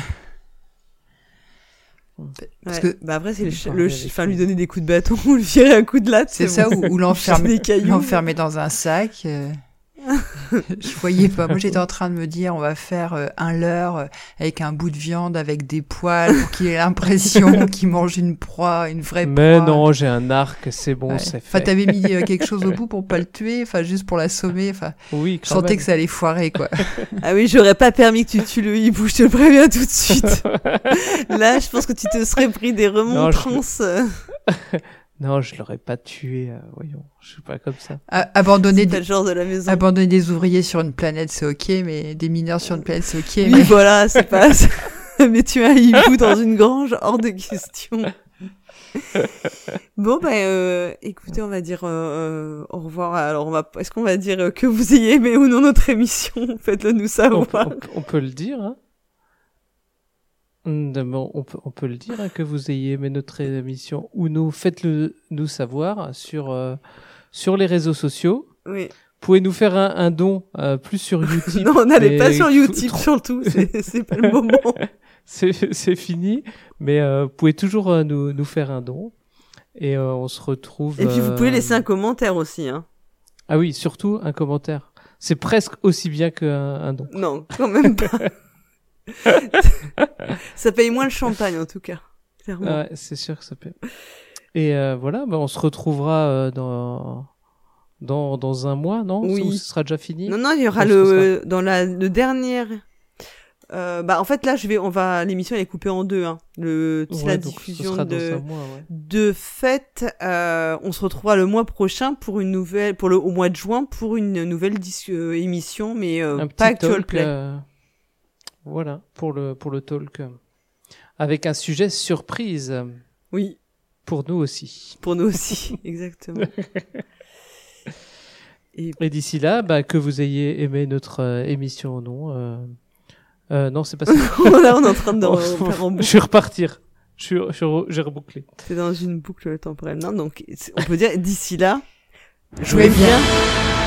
Ouais. Parce que- bah après, c'est le, enfin, lui. donner des coups de bâton ou lui virer un coup de latte. C'est bon. ça, ou, ou l'enfermer dans un sac. euh, je voyais pas. Moi, j'étais en train de me dire, on va faire euh, un leurre euh, avec un bout de viande, avec des poils, pour qu'il ait l'impression qu'il mange une proie, une vraie Mais proie. non, j'ai un arc, c'est bon, Ouais. c'est Enfin, fait. t'avais mis euh, quelque chose au bout pour pas le tuer, enfin, juste pour l'assommer. Enfin, oui, je sentais même. que ça allait foirer, quoi. Ah oui, j'aurais pas permis que tu tues le hibou, je te le préviens tout de suite. Là, je pense que tu te serais pris des remontrances. Non, je l'aurais pas tué, euh, voyons. Je suis pas comme ça. A- abandonner, des, le genre de la maison. abandonner des ouvriers sur une planète, c'est ok, mais des mineurs sur une planète, c'est ok. oui, mais... voilà, c'est pas. Mais tu as un hibou dans une grange, hors de question. Bon, bah, euh, écoutez, on va dire euh, euh, au revoir. Alors, on va, est-ce qu'on va dire que vous ayez aimé ou non notre émission? Faites-le nous On, savoir. on- on peut le dire, hein. On peut, on peut le dire hein, que vous ayez aimé notre émission ou nous faites-le nous savoir sur euh, sur les réseaux sociaux. Oui. Pouvez nous faire un, un don euh, plus sur YouTube. Non, mais pas sur YouTube, surtout. C'est pas le moment. c'est fini, mais euh, vous pouvez toujours euh, nous nous faire un don et euh, on se retrouve. Et puis, vous pouvez euh, laisser un commentaire aussi. Hein. Ah oui, surtout un commentaire. C'est presque aussi bien qu'un un don. Non, quand même pas. Ça paye moins le champagne, en tout cas. Clairement. Ouais, c'est sûr que ça peut. Et euh, voilà, bah, on se retrouvera euh, dans dans dans un mois, non? Oui. Ou ce sera déjà fini? Non, non, il y aura le dans la le dernier. Euh, bah en fait là je vais on va l'émission elle est coupée en deux hein. Le c'est Ouais, la diffusion de un mois, ouais. de fait euh, on se retrouvera le mois prochain pour une nouvelle pour le au mois de juin pour une nouvelle euh, émission mais euh, un pas petit actual talk. play. euh, voilà pour le pour le talk avec un sujet surprise Oui, pour nous aussi. pour nous aussi exactement. Et Et d'ici là, bah, que vous ayez aimé notre euh, émission ou non. Euh... euh, non, c'est pas ça. là on est en train de faire en je suis repartir. Je suis, je suis re- j'ai rebouclé. C'est dans une boucle temporelle. Non, donc on peut dire d'ici là, Jouez bien. bien.